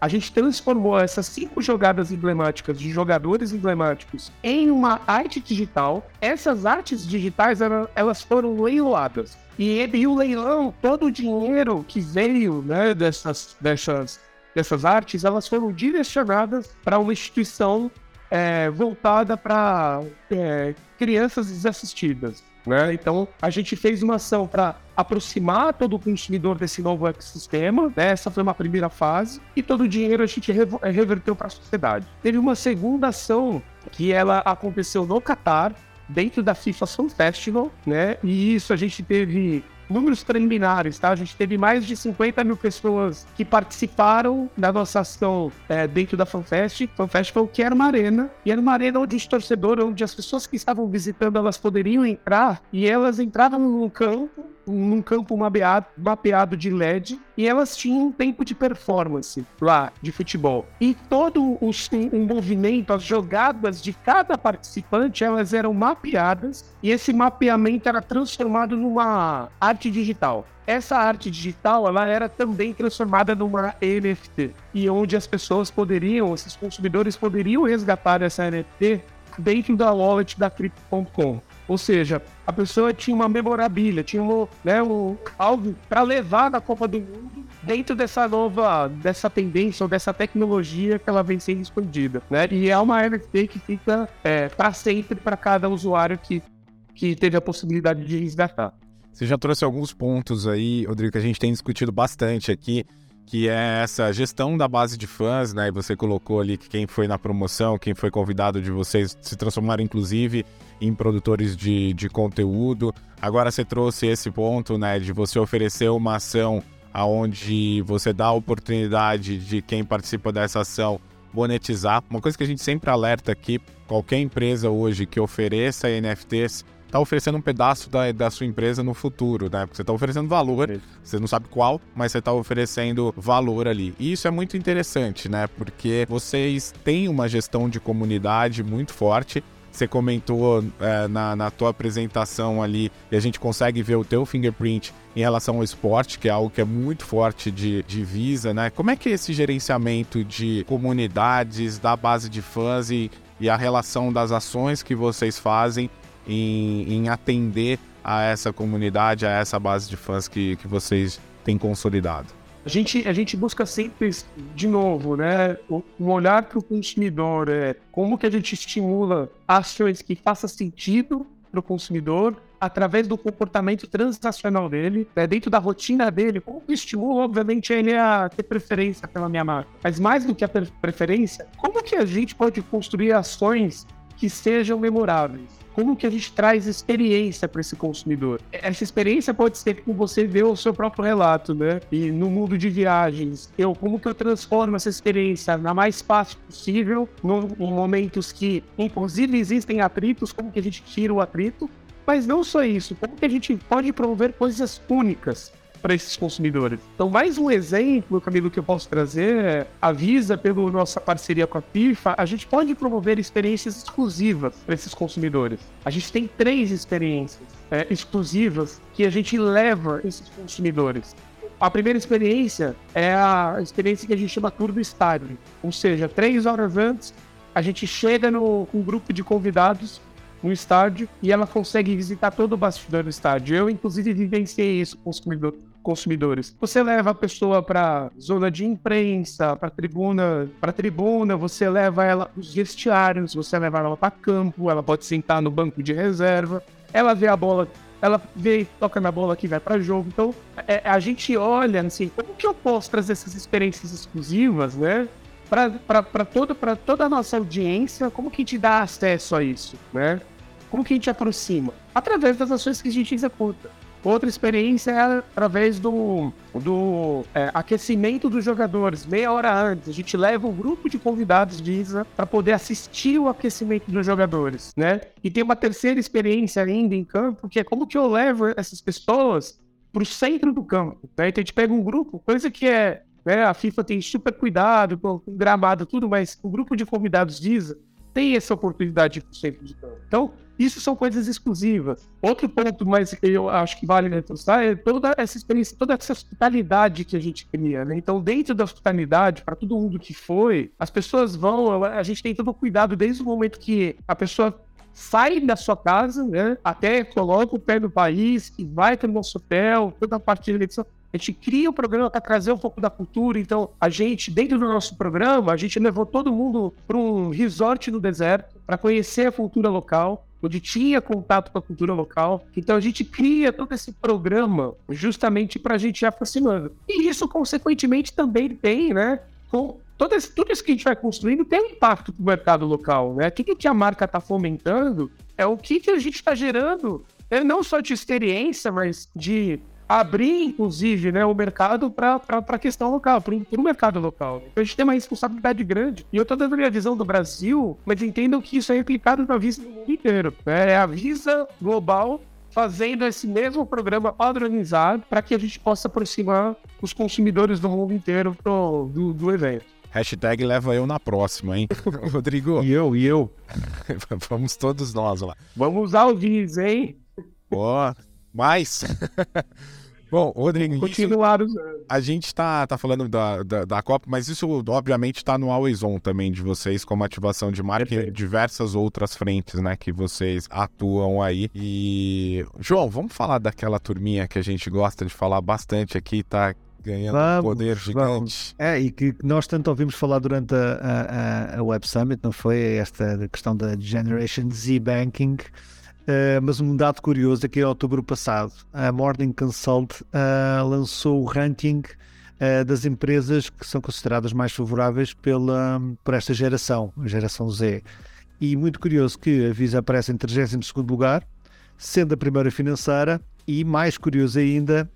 a gente transformou essas cinco jogadas emblemáticas de jogadores emblemáticos em uma arte digital. Essas artes digitais elas foram leiloadas. E, e o leilão, todo o dinheiro que veio né, dessas, dessas, dessas artes, elas foram direcionadas para uma instituição é, voltada para é, crianças desassistidas. Né? Então, a gente fez uma ação para aproximar todo o consumidor desse novo ecossistema. Né? Essa foi uma primeira fase. E todo o dinheiro a gente reverteu para a sociedade. Teve uma segunda ação que ela aconteceu no Catar, dentro da FIFA Sun Festival, né? E isso a gente teve números preliminares, tá? A gente teve mais de 50 mil pessoas que participaram da nossa ação é, dentro da FanFest. FanFest foi o que era uma arena, e era uma arena onde os torcedores, onde as pessoas que estavam visitando, elas poderiam entrar, e elas entravam num campo num campo mapeado, mapeado de LED e elas tinham um tempo de performance lá de futebol. E todo o, o movimento, as jogadas de cada participante, elas eram mapeadas e esse mapeamento era transformado numa arte digital. essa arte digital ela era também transformada numa NFT e onde as pessoas poderiam, esses consumidores poderiam resgatar essa NFT dentro da wallet da Crypto.com. Ou seja, a pessoa tinha uma memorabilia, tinha um, né, um, algo para levar na Copa do Mundo dentro dessa nova, dessa tendência ou dessa tecnologia que ela vem sendo escondida, né? E é uma NFT que fica é, para sempre para cada usuário que, que teve a possibilidade de resgatar. Você já trouxe alguns pontos aí, Rodrigo, que a gente tem discutido bastante aqui, que é essa gestão da base de fãs, né? E você colocou ali que quem foi na promoção, quem foi convidado de vocês se transformar, inclusive, em produtores de, de conteúdo. Agora você trouxe esse ponto, né, de você oferecer uma ação aonde você dá a oportunidade de quem participa dessa ação monetizar. Uma coisa que a gente sempre alerta aqui, qualquer empresa hoje que ofereça NFTs está oferecendo um pedaço da, da sua empresa no futuro, né? Porque você está oferecendo valor, você não sabe qual, mas você está oferecendo valor ali. E isso é muito interessante, né? Porque vocês têm uma gestão de comunidade muito forte. Você comentou é, na, na tua apresentação ali e a gente consegue ver o teu fingerprint em relação ao esporte, que é algo que é muito forte de, de Visa, né? Como é que é esse gerenciamento de comunidades, da base de fãs e, e a relação das ações que vocês fazem em, em atender a essa comunidade, a essa base de fãs que, que vocês têm consolidado? A gente, a gente busca sempre, de novo, né, um olhar para o consumidor, é, como que a gente estimula ações que façam sentido para o consumidor através do comportamento transacional dele, né, dentro da rotina dele, como que estimula, obviamente, ele a ter preferência pela minha marca. Mas mais do que a preferência, como que a gente pode construir ações que sejam memoráveis? Como que a gente traz experiência para esse consumidor. Essa experiência pode ser com você ver o seu próprio relato, né? E no mundo de viagens, eu como que eu transformo essa experiência na mais fácil possível, no, em momentos que, inclusive, existem atritos, como que a gente tira o atrito, mas não só isso, como que a gente pode promover coisas únicas para esses consumidores. Então, mais um exemplo, Camilo, que eu posso trazer é a Visa, pela nossa parceria com a FIFA, a gente pode promover experiências exclusivas para esses consumidores. A gente tem três experiências é, exclusivas que a gente leva esses consumidores. A primeira experiência é a experiência que a gente chama Tour do Estádio, ou seja, três horas antes a gente chega no, com um grupo de convidados no estádio e ela consegue visitar todo o bastidor do estádio. Eu, inclusive, vivenciei isso com os consumidores. Você leva a pessoa para zona de imprensa, para tribuna, para tribuna, você leva ela os vestiários, você leva ela para campo, ela pode sentar no banco de reserva, ela vê a bola ela vê, toca na bola que vai para jogo. Então, é, a gente olha assim, como que eu posso trazer essas experiências exclusivas, né? para toda, toda a nossa audiência, como que a gente dá acesso a isso, né? Como que a gente aproxima? Através das ações que a gente executa. Outra experiência é através do, do é, aquecimento dos jogadores. Meia hora antes, a gente leva um grupo de convidados de ISA para poder assistir o aquecimento dos jogadores, né? E tem uma terceira experiência ainda em campo, que é como que eu levo essas pessoas para o centro do campo. Né? Então a gente pega um grupo, coisa que é né? A FIFA tem super cuidado com, com gramado tudo, mas o grupo de convidados diz tem essa oportunidade de centro de campo. Então, isso são coisas exclusivas. Outro ponto, mas eu acho que vale reforçar, é toda essa experiência, toda essa hospitalidade que a gente cria. Né? Então, dentro da hospitalidade, para todo mundo que foi, as pessoas vão, a gente tem todo o cuidado desde o momento que a pessoa sai da sua casa, né, até coloca o pé no país e vai para o nosso hotel, toda a parte de eleição. A gente cria o um programa para trazer um pouco da cultura. Então, a gente, dentro do nosso programa, a gente levou todo mundo para um resort no deserto para conhecer a cultura local, onde tinha contato com a cultura local. Então, a gente cria todo esse programa justamente para a gente ir aproximando. E isso, consequentemente, também tem, né? Com todo esse, tudo isso que a gente vai construindo tem um impacto para o mercado local, né? O que, que a marca está fomentando é o que, que a gente está gerando, né? não só de experiência, mas de abrir, inclusive, né, o mercado para a questão local, para o mercado local. Então a gente tem uma responsabilidade grande. E eu estou dando a minha visão do Brasil, mas entendam que isso é aplicado na Visa no mundo inteiro. Né? É a Visa global fazendo esse mesmo programa padronizado para que a gente possa aproximar os consumidores do mundo inteiro pro, do, do evento. Hashtag leva eu na próxima, hein? Rodrigo. E eu, e eu. Vamos todos nós lá. Vamos usar o Visa, hein? Ó, mais. Bom, Rodrigo, continuar isso, a gente tá, tá falando da, da, da, Copa, mas isso obviamente está no Always On também de vocês, como ativação de marca e diversas outras frentes, né, que vocês atuam aí. E, João, vamos falar daquela turminha que a gente gosta de falar bastante aqui, tá? ganhando vamos, poder gigante. Vamos. É, e que nós tanto ouvimos falar durante a, a, a Web Summit, não foi? Esta questão da Generation Z Banking. Uh, mas um dado curioso é que em outubro passado a Morning Consult uh, lançou o ranking uh, das empresas que são consideradas mais favoráveis pela, por esta geração, a geração Z. E muito curioso que a Visa aparece em 32 lugar, sendo a primeira financeira, e mais curioso ainda,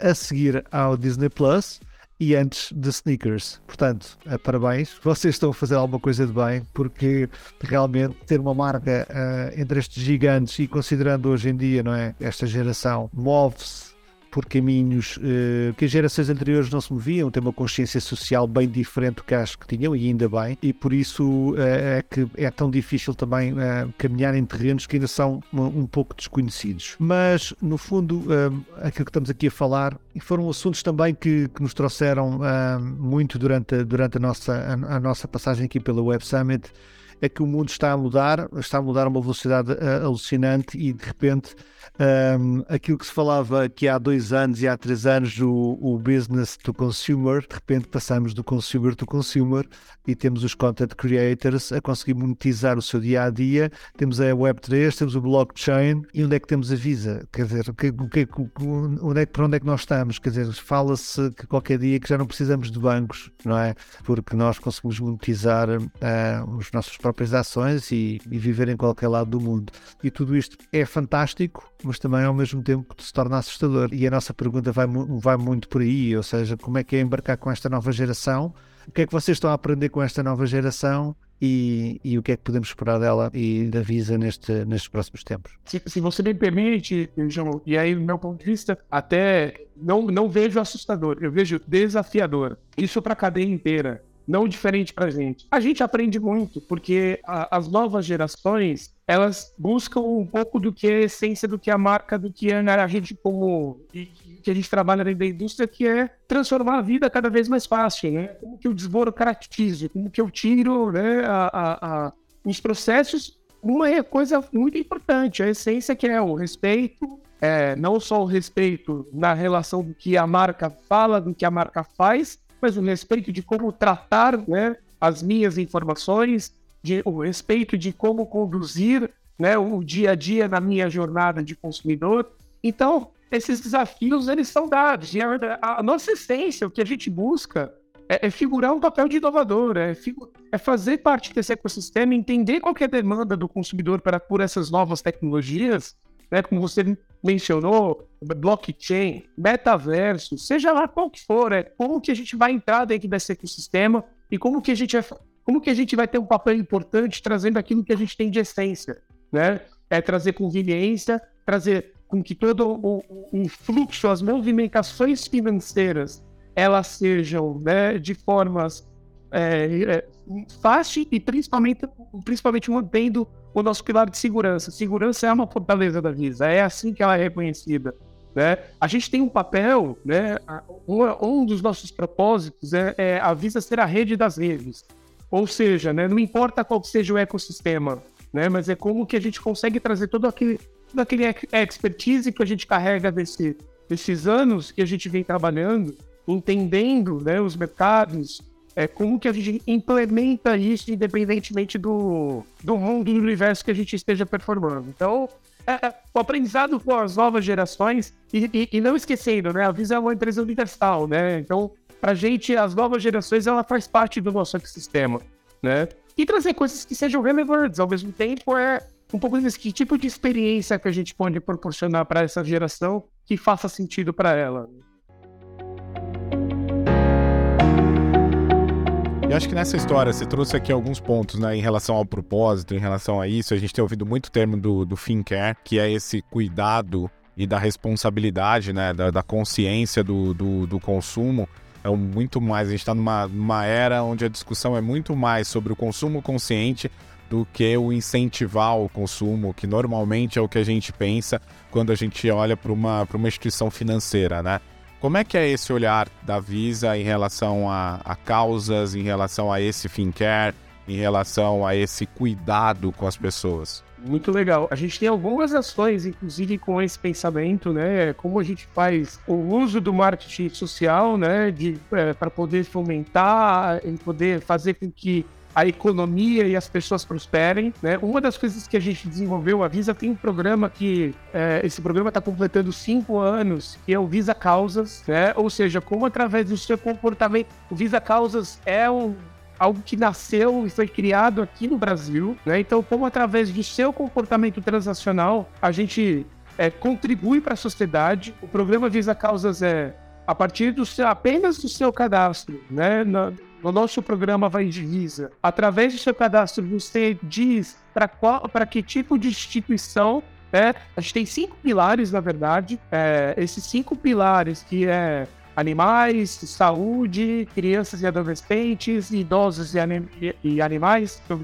a seguir ao Disney Plus e antes de sneakers. Portanto, uh, parabéns, vocês estão a fazer alguma coisa de bem, porque realmente ter uma marca uh, entre estes gigantes e considerando hoje em dia, não é, esta geração move-se por caminhos uh, que as gerações anteriores não se moviam, têm uma consciência social bem diferente do que acho que tinham, e ainda bem, e por isso uh, é que é tão difícil também uh, caminhar em terrenos que ainda são um, um pouco desconhecidos. Mas, no fundo, aquilo que estamos aqui a falar foram assuntos também que, que nos trouxeram muito durante, durante a, nossa, a, a nossa passagem aqui pela Web Summit é que o mundo está a mudar, está a mudar a uma velocidade alucinante e de repente um, aquilo que se falava que há dois anos e há três anos o, o business to consumer, de repente passamos do consumer to consumer e temos os content creators a conseguir monetizar o seu dia a dia. Temos a Web3, temos o blockchain e onde é que temos a Visa? Quer dizer, que, que, onde é, para onde é que nós estamos? Quer dizer, fala-se que qualquer dia que já não precisamos de bancos, não é? Porque nós conseguimos monetizar uh, as nossas próprias ações e, e viver em qualquer lado do mundo. E tudo isto é fantástico, mas também ao mesmo tempo se torna assustador. E a nossa pergunta vai, vai muito por aí, ou seja, como é que é embarcar com esta nova geração? O que é que vocês estão a aprender com esta nova geração? E, e, o que é que podemos esperar dela e da Visa neste, nestes próximos tempos? Se, se você me permite, João, e aí, do meu ponto de vista, até não, não vejo assustador, eu vejo desafiador. Isso para a cadeia inteira não diferente para a gente. A gente aprende muito, porque a, as novas gerações, elas buscam um pouco do que é a essência do que é a marca, do que é a gente como... E, que a gente trabalha dentro da indústria, que é transformar a vida cada vez mais fácil, né? Como que eu desburocratizo, como que eu tiro né, a, a, a, os processos uma coisa muito importante, a essência que é o respeito, é, não só o respeito na relação do que a marca fala, do que a marca faz, mas o respeito de como tratar né, as minhas informações, de, o respeito de como conduzir né, o dia a dia na minha jornada de consumidor. Então, esses desafios eles são dados. E a, a nossa essência, o que a gente busca, é, é figurar um papel de inovador, é, é, fazer parte desse ecossistema, entender qual é a demanda do consumidor para, por essas novas tecnologias né? Como você mencionou, blockchain, metaverso, seja lá qual que for, é como que a gente vai entrar dentro desse ecossistema e como que a gente vai, como que a gente vai ter um papel importante trazendo aquilo que a gente tem de essência, né? É trazer conveniência, trazer com que todo o, o fluxo, as movimentações financeiras, elas sejam né, de formas é, é, fácil e principalmente, principalmente mantendo o nosso pilar de segurança. Segurança é uma fortaleza da Visa, é assim que ela é reconhecida. Né? A gente tem um papel, né? um, um dos nossos propósitos é, é, a Visa ser a rede das redes. Ou seja, né, não importa qual seja o ecossistema, né, mas é como que a gente consegue trazer todo aquele, todo aquele expertise que a gente carrega desse, desses anos que a gente vem trabalhando, entendendo né, os mercados, é como que a gente implementa isso independentemente do, do mundo, do universo que a gente esteja performando. Então, é, é, o aprendizado com as novas gerações, e, e, e, não esquecendo, né, a Visa é uma empresa universal, né, então, pra gente, as novas gerações, ela faz parte do nosso ecossistema, né, e trazer coisas que sejam relevantes, ao mesmo tempo, é um pouco desse que tipo de experiência que a gente pode proporcionar para essa geração que faça sentido para ela. E acho que nessa história você trouxe aqui alguns pontos, né, em relação ao propósito, em relação a isso. A gente tem ouvido muito termo do, do Fincare, que é esse cuidado e da responsabilidade, né, da, da consciência do, do, do, consumo. É muito mais, a gente está numa, numa era onde a discussão é muito mais sobre o consumo consciente do que o incentivar o consumo, que normalmente é o que a gente pensa quando a gente olha para uma, uma instituição financeira, né? Como é que é esse olhar da Visa em relação a, a causas, em relação a esse fincare, em relação a esse cuidado com as pessoas? Muito legal. A gente tem algumas ações, inclusive com esse pensamento, né? Como a gente faz o uso do marketing social, né? É, para poder fomentar e poder fazer com que a economia e as pessoas prosperem. Né? Uma das coisas que a gente desenvolveu, a Visa tem um programa que é, esse programa está completando cinco anos, que é o Visa Causas, né? ou seja, como através do seu comportamento, o Visa Causas é um algo que nasceu e foi criado aqui no Brasil, né? Então, como através do seu comportamento transacional, a gente é, contribui para a sociedade. O programa Visa Causas é a partir do seu, apenas do seu cadastro, né? No, no nosso programa Vai de Visa, através do seu cadastro, você diz para que tipo de instituição né? A gente tem cinco pilares, na verdade. É, esses cinco pilares que é animais, saúde, crianças e adolescentes, idosos e, anim e animais, eu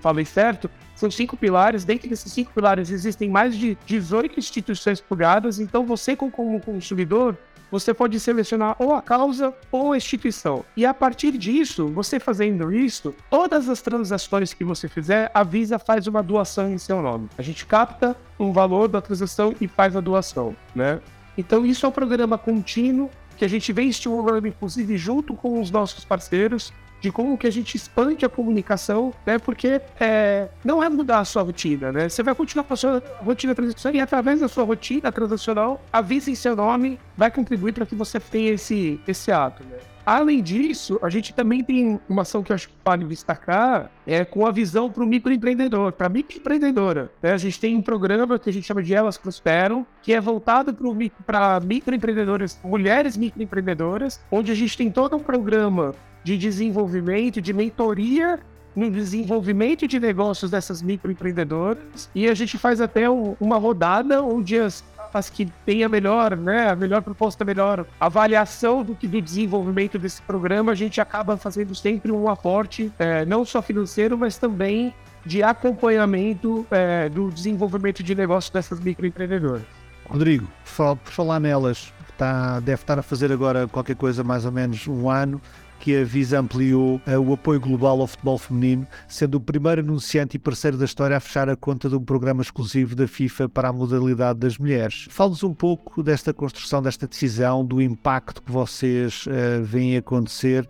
falei certo, são cinco pilares. Dentro desses cinco pilares existem mais de 18 instituições plugadas, então você, como consumidor, você pode selecionar ou a causa ou a instituição. E a partir disso, você fazendo isso, todas as transações que você fizer, a Visa faz uma doação em seu nome. A gente capta um valor da transação e faz a doação, né? Então isso é um programa contínuo que a gente vem estimulando, inclusive, junto com os nossos parceiros, de como que a gente expande a comunicação, né? Porque é, não é mudar a sua rotina, né? Você vai continuar com a sua rotina transacional e através da sua rotina transacional, a Visa em seu nome vai contribuir para que você tenha esse, esse ato, né? Além disso, a gente também tem uma ação que eu acho que vale destacar, é com a visão para o microempreendedor, para a microempreendedora. Né? A gente tem um programa que a gente chama de Elas Prosperam, que é voltado para microempreendedoras, mulheres microempreendedoras, onde a gente tem todo um programa de desenvolvimento, de mentoria no desenvolvimento de negócios dessas microempreendedoras. E a gente faz até um, uma rodada onde as as que têm a melhor, né, a melhor proposta, melhor avaliação do que do desenvolvimento desse programa, a gente acaba fazendo sempre um aporte, é, não só financeiro, mas também de acompanhamento é, do desenvolvimento de negócio dessas microempreendedoras. Rodrigo, por falar nelas, tá, deve estar a fazer agora qualquer coisa mais ou menos um ano que a Visa ampliou uh, o apoio global ao futebol feminino, sendo o primeiro anunciante e parceiro da história a fechar a conta de um programa exclusivo da FIFA para a modalidade das mulheres. Fale-nos um pouco desta construção, desta decisão, do impacto que vocês uh, veem acontecer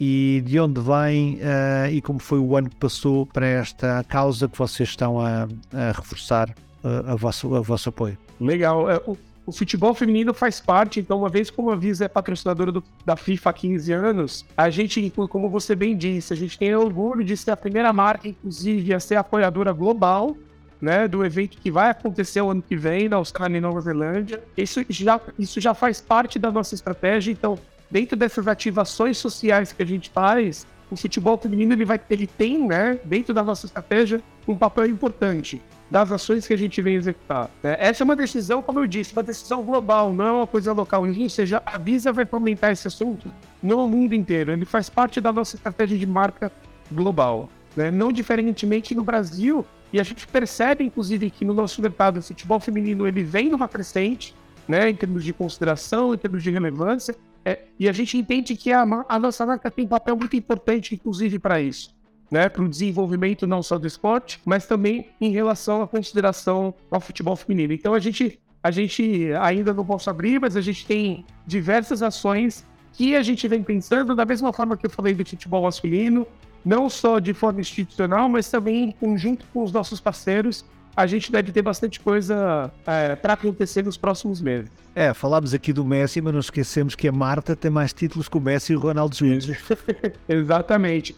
e de onde vem uh, e como foi o ano que passou para esta causa que vocês estão a, a reforçar uh, a vosso, vosso apoio. Legal. É, o futebol feminino faz parte, então, uma vez como a Visa é patrocinadora do, da FIFA há 15 anos, a gente, como você bem disse, a gente tem orgulho de ser a primeira marca, inclusive, a ser apoiadora global né, do evento que vai acontecer o ano que vem na Austrália e Nova Zelândia. Isso já, isso já faz parte da nossa estratégia, então, dentro dessas ativações sociais que a gente faz, o futebol feminino ele, vai, ele tem, né, dentro da nossa estratégia, um papel importante das ações que a gente vem executar. Né? Essa é uma decisão, como eu disse, uma decisão global, não é uma coisa local. Ou seja, a Visa vai fomentar esse assunto no mundo inteiro. Ele faz parte da nossa estratégia de marca global. Né? Não diferentemente no Brasil, e a gente percebe, inclusive, que no nosso mercado, o futebol feminino ele vem numa crescente, né, em termos de consideração, em termos de relevância, é, e a gente entende que a, a nossa marca tem um papel muito importante, inclusive, para isso né, para o desenvolvimento não só do esporte, mas também em relação à consideração ao futebol feminino. Então a gente, a gente ainda não posso abrir, mas a gente tem diversas ações que a gente vem pensando da mesma forma que eu falei do futebol masculino, não só de forma institucional, mas também em conjunto com os nossos parceiros. A gente deve ter bastante coisa é, para acontecer nos próximos meses. É, falámos aqui do Messi, mas não esquecemos que a Marta tem mais títulos que o Messi e o Ronaldo Júnior. Exatamente.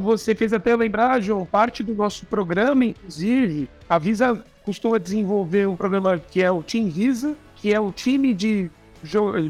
Você fez até lembrar, João, parte do nosso programa, inclusive, a Visa costuma desenvolver um programa que é o Team Visa, que é o time de,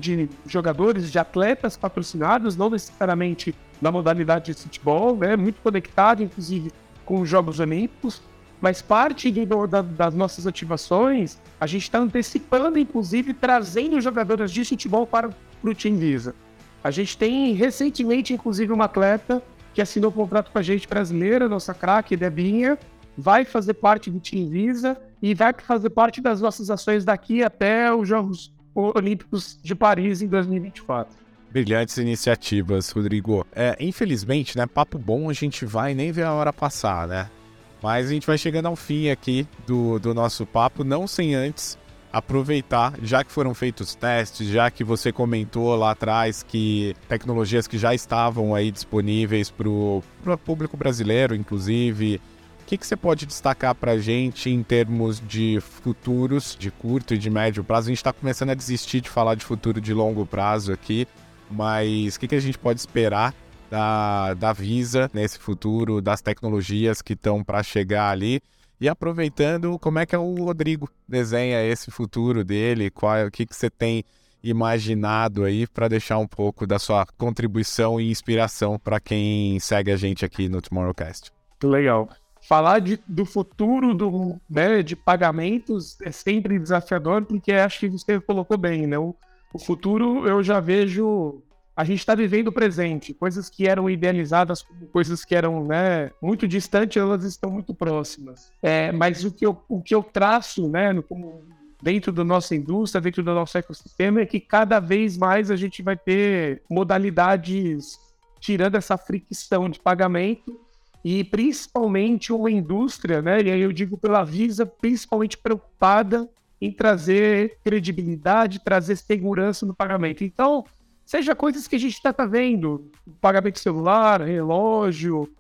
de jogadores, de atletas patrocinados, não necessariamente na modalidade de futebol, né? muito conectado, inclusive, com os Jogos Olímpicos. Mas parte do, da, das nossas ativações, a gente está antecipando, inclusive, trazendo jogadores de futebol para, para o Team Visa. A gente tem recentemente, inclusive, uma atleta que assinou o contrato com a gente brasileira, nossa craque, Debinha, vai fazer parte do Team Visa e vai fazer parte das nossas ações daqui até os Jogos Olímpicos de Paris em 2024. Brilhantes iniciativas, Rodrigo. É, infelizmente, né, papo bom a gente vai nem ver a hora passar, né? Mas a gente vai chegando ao fim aqui do, do nosso papo, não sem antes aproveitar, já que foram feitos testes, já que você comentou lá atrás que tecnologias que já estavam aí disponíveis para o público brasileiro, inclusive, o que, que você pode destacar para a gente em termos de futuros de curto e de médio prazo? A gente está começando a desistir de falar de futuro de longo prazo aqui. Mas o que, que a gente pode esperar da, da Visa nesse futuro, das tecnologias que estão para chegar ali? E aproveitando, como é que é o Rodrigo desenha esse futuro dele? Qual, o que, que você tem imaginado aí para deixar um pouco da sua contribuição e inspiração para quem segue a gente aqui no Tomorrowcast? Legal. Falar de, do futuro do, né, de pagamentos é sempre desafiador, porque acho que você colocou bem, né? O, o futuro eu já vejo. A gente está vivendo o presente. Coisas que eram idealizadas como coisas que eram né, muito distantes, elas estão muito próximas. É, mas o que, eu, o que eu traço né, como dentro da nossa indústria, dentro do nosso ecossistema, é que cada vez mais a gente vai ter modalidades tirando essa fricção de pagamento e principalmente uma indústria, né? E aí eu digo pela Visa, principalmente preocupada em trazer credibilidade, trazer segurança no pagamento. Então, seja coisas que a gente está vendo, pagamento celular, relógio,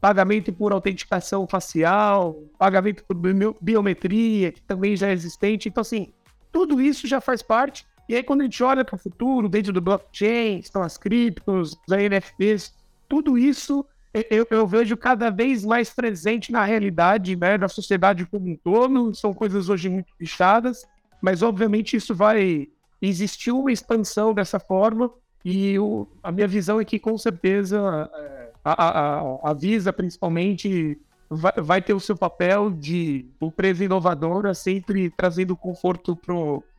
pagamento por autenticação facial, pagamento por biometria, que também já é existente. Então, assim, tudo isso já faz parte. E aí, quando a gente olha para o futuro, dentro do blockchain, estão as criptos, os NFTs, tudo isso eu, eu, vejo cada vez mais presente na realidade né, da sociedade como um todo. São coisas hoje muito fechadas, mas obviamente isso vai existir uma expansão dessa forma. E o, a minha visão é que, com certeza, é, a, a, a Visa, principalmente, vai, vai, ter o seu papel de empresa inovadora, sempre trazendo conforto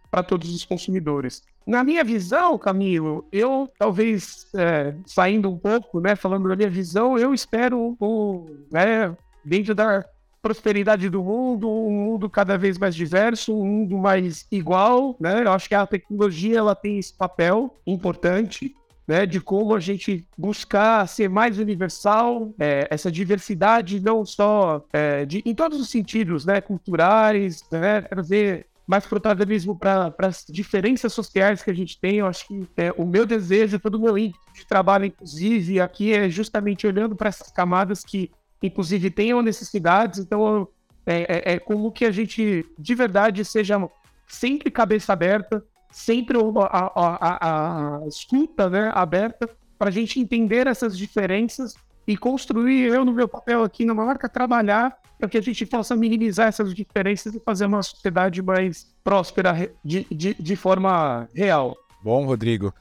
para todos os consumidores. Na minha visão, Camilo, eu talvez é, saindo um pouco, né, falando da minha visão, eu espero um, né, dentro da prosperidade do mundo, um mundo cada vez mais diverso, um mundo mais igual, né? Eu acho que a tecnologia ela tem esse papel importante, né, de como a gente buscar ser mais universal, é, essa diversidade não só é, de, em todos os sentidos, né, culturais, né, trazer mais protagonismo para as diferenças sociais que a gente tem. Eu acho que é, o meu desejo, todo o meu índice de trabalho, inclusive, aqui é justamente olhando para essas camadas que, inclusive, tenham necessidades. Então, é, é, é, como que a gente, de verdade, seja sempre cabeça aberta, sempre a, a, a, a escuta né, aberta, para a gente entender essas diferenças e construir, eu no meu papel aqui na marca, trabalhar para que a gente possa minimizar essas diferenças e fazer uma sociedade mais próspera de, de, de forma real. Bom, Rodrigo,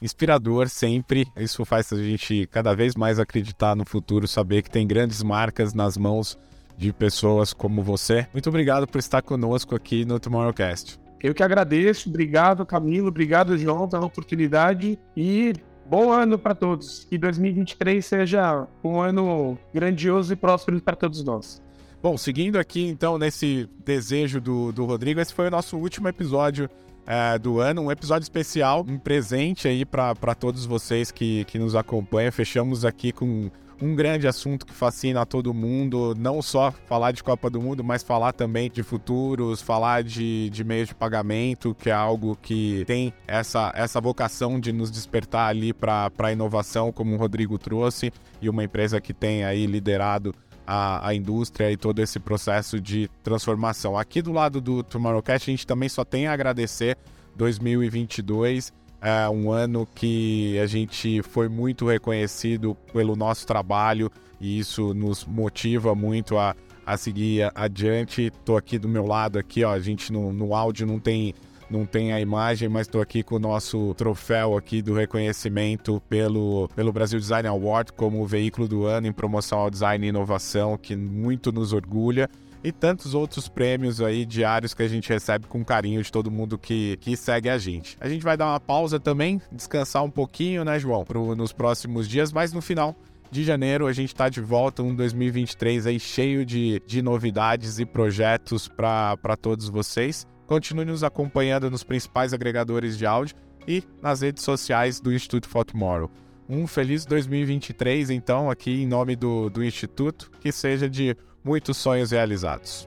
inspirador sempre. Isso faz a gente cada vez mais acreditar no futuro, saber que tem grandes marcas nas mãos de pessoas como você. Muito obrigado por estar conosco aqui no Tomorrowcast. Eu que agradeço, obrigado Camilo, obrigado João pela oportunidade e bom ano para todos. Que 2023 seja um ano grandioso e próspero para todos nós. Bom, seguindo aqui então nesse desejo do, do Rodrigo, esse foi o nosso último episódio é, do ano, um episódio especial, um presente aí para todos vocês que, que nos acompanham. Fechamos aqui com um grande assunto que fascina a todo mundo, não só falar de Copa do Mundo, mas falar também de futuros, falar de, de meios de pagamento, que é algo que tem essa, essa vocação de nos despertar ali para a inovação, como o Rodrigo trouxe, e uma empresa que tem aí liderado a, a indústria e todo esse processo de transformação. Aqui do lado do Tomorrowcast, a gente também só tem a agradecer 2022. É um ano que a gente foi muito reconhecido pelo nosso trabalho e isso nos motiva muito a, a seguir adiante. Estou aqui do meu lado aqui, ó, a gente no, no áudio não tem não tem a imagem, mas estou aqui com o nosso troféu aqui do reconhecimento pelo, pelo Brasil Design Award como veículo do ano em promoção ao design e inovação, que muito nos orgulha e tantos outros prêmios aí diários que a gente recebe com carinho de todo mundo que, que segue a gente. A gente vai dar uma pausa também, descansar um pouquinho, né, João, pro, nos próximos dias, mas no final de janeiro a gente está de volta, um 2023 aí cheio de, de novidades e projetos para todos vocês. Continue nos acompanhando nos principais agregadores de áudio e nas redes sociais do Instituto for Tomorrow. Um feliz 2023, então, aqui em nome do, do Instituto, que seja de muitos sonhos realizados.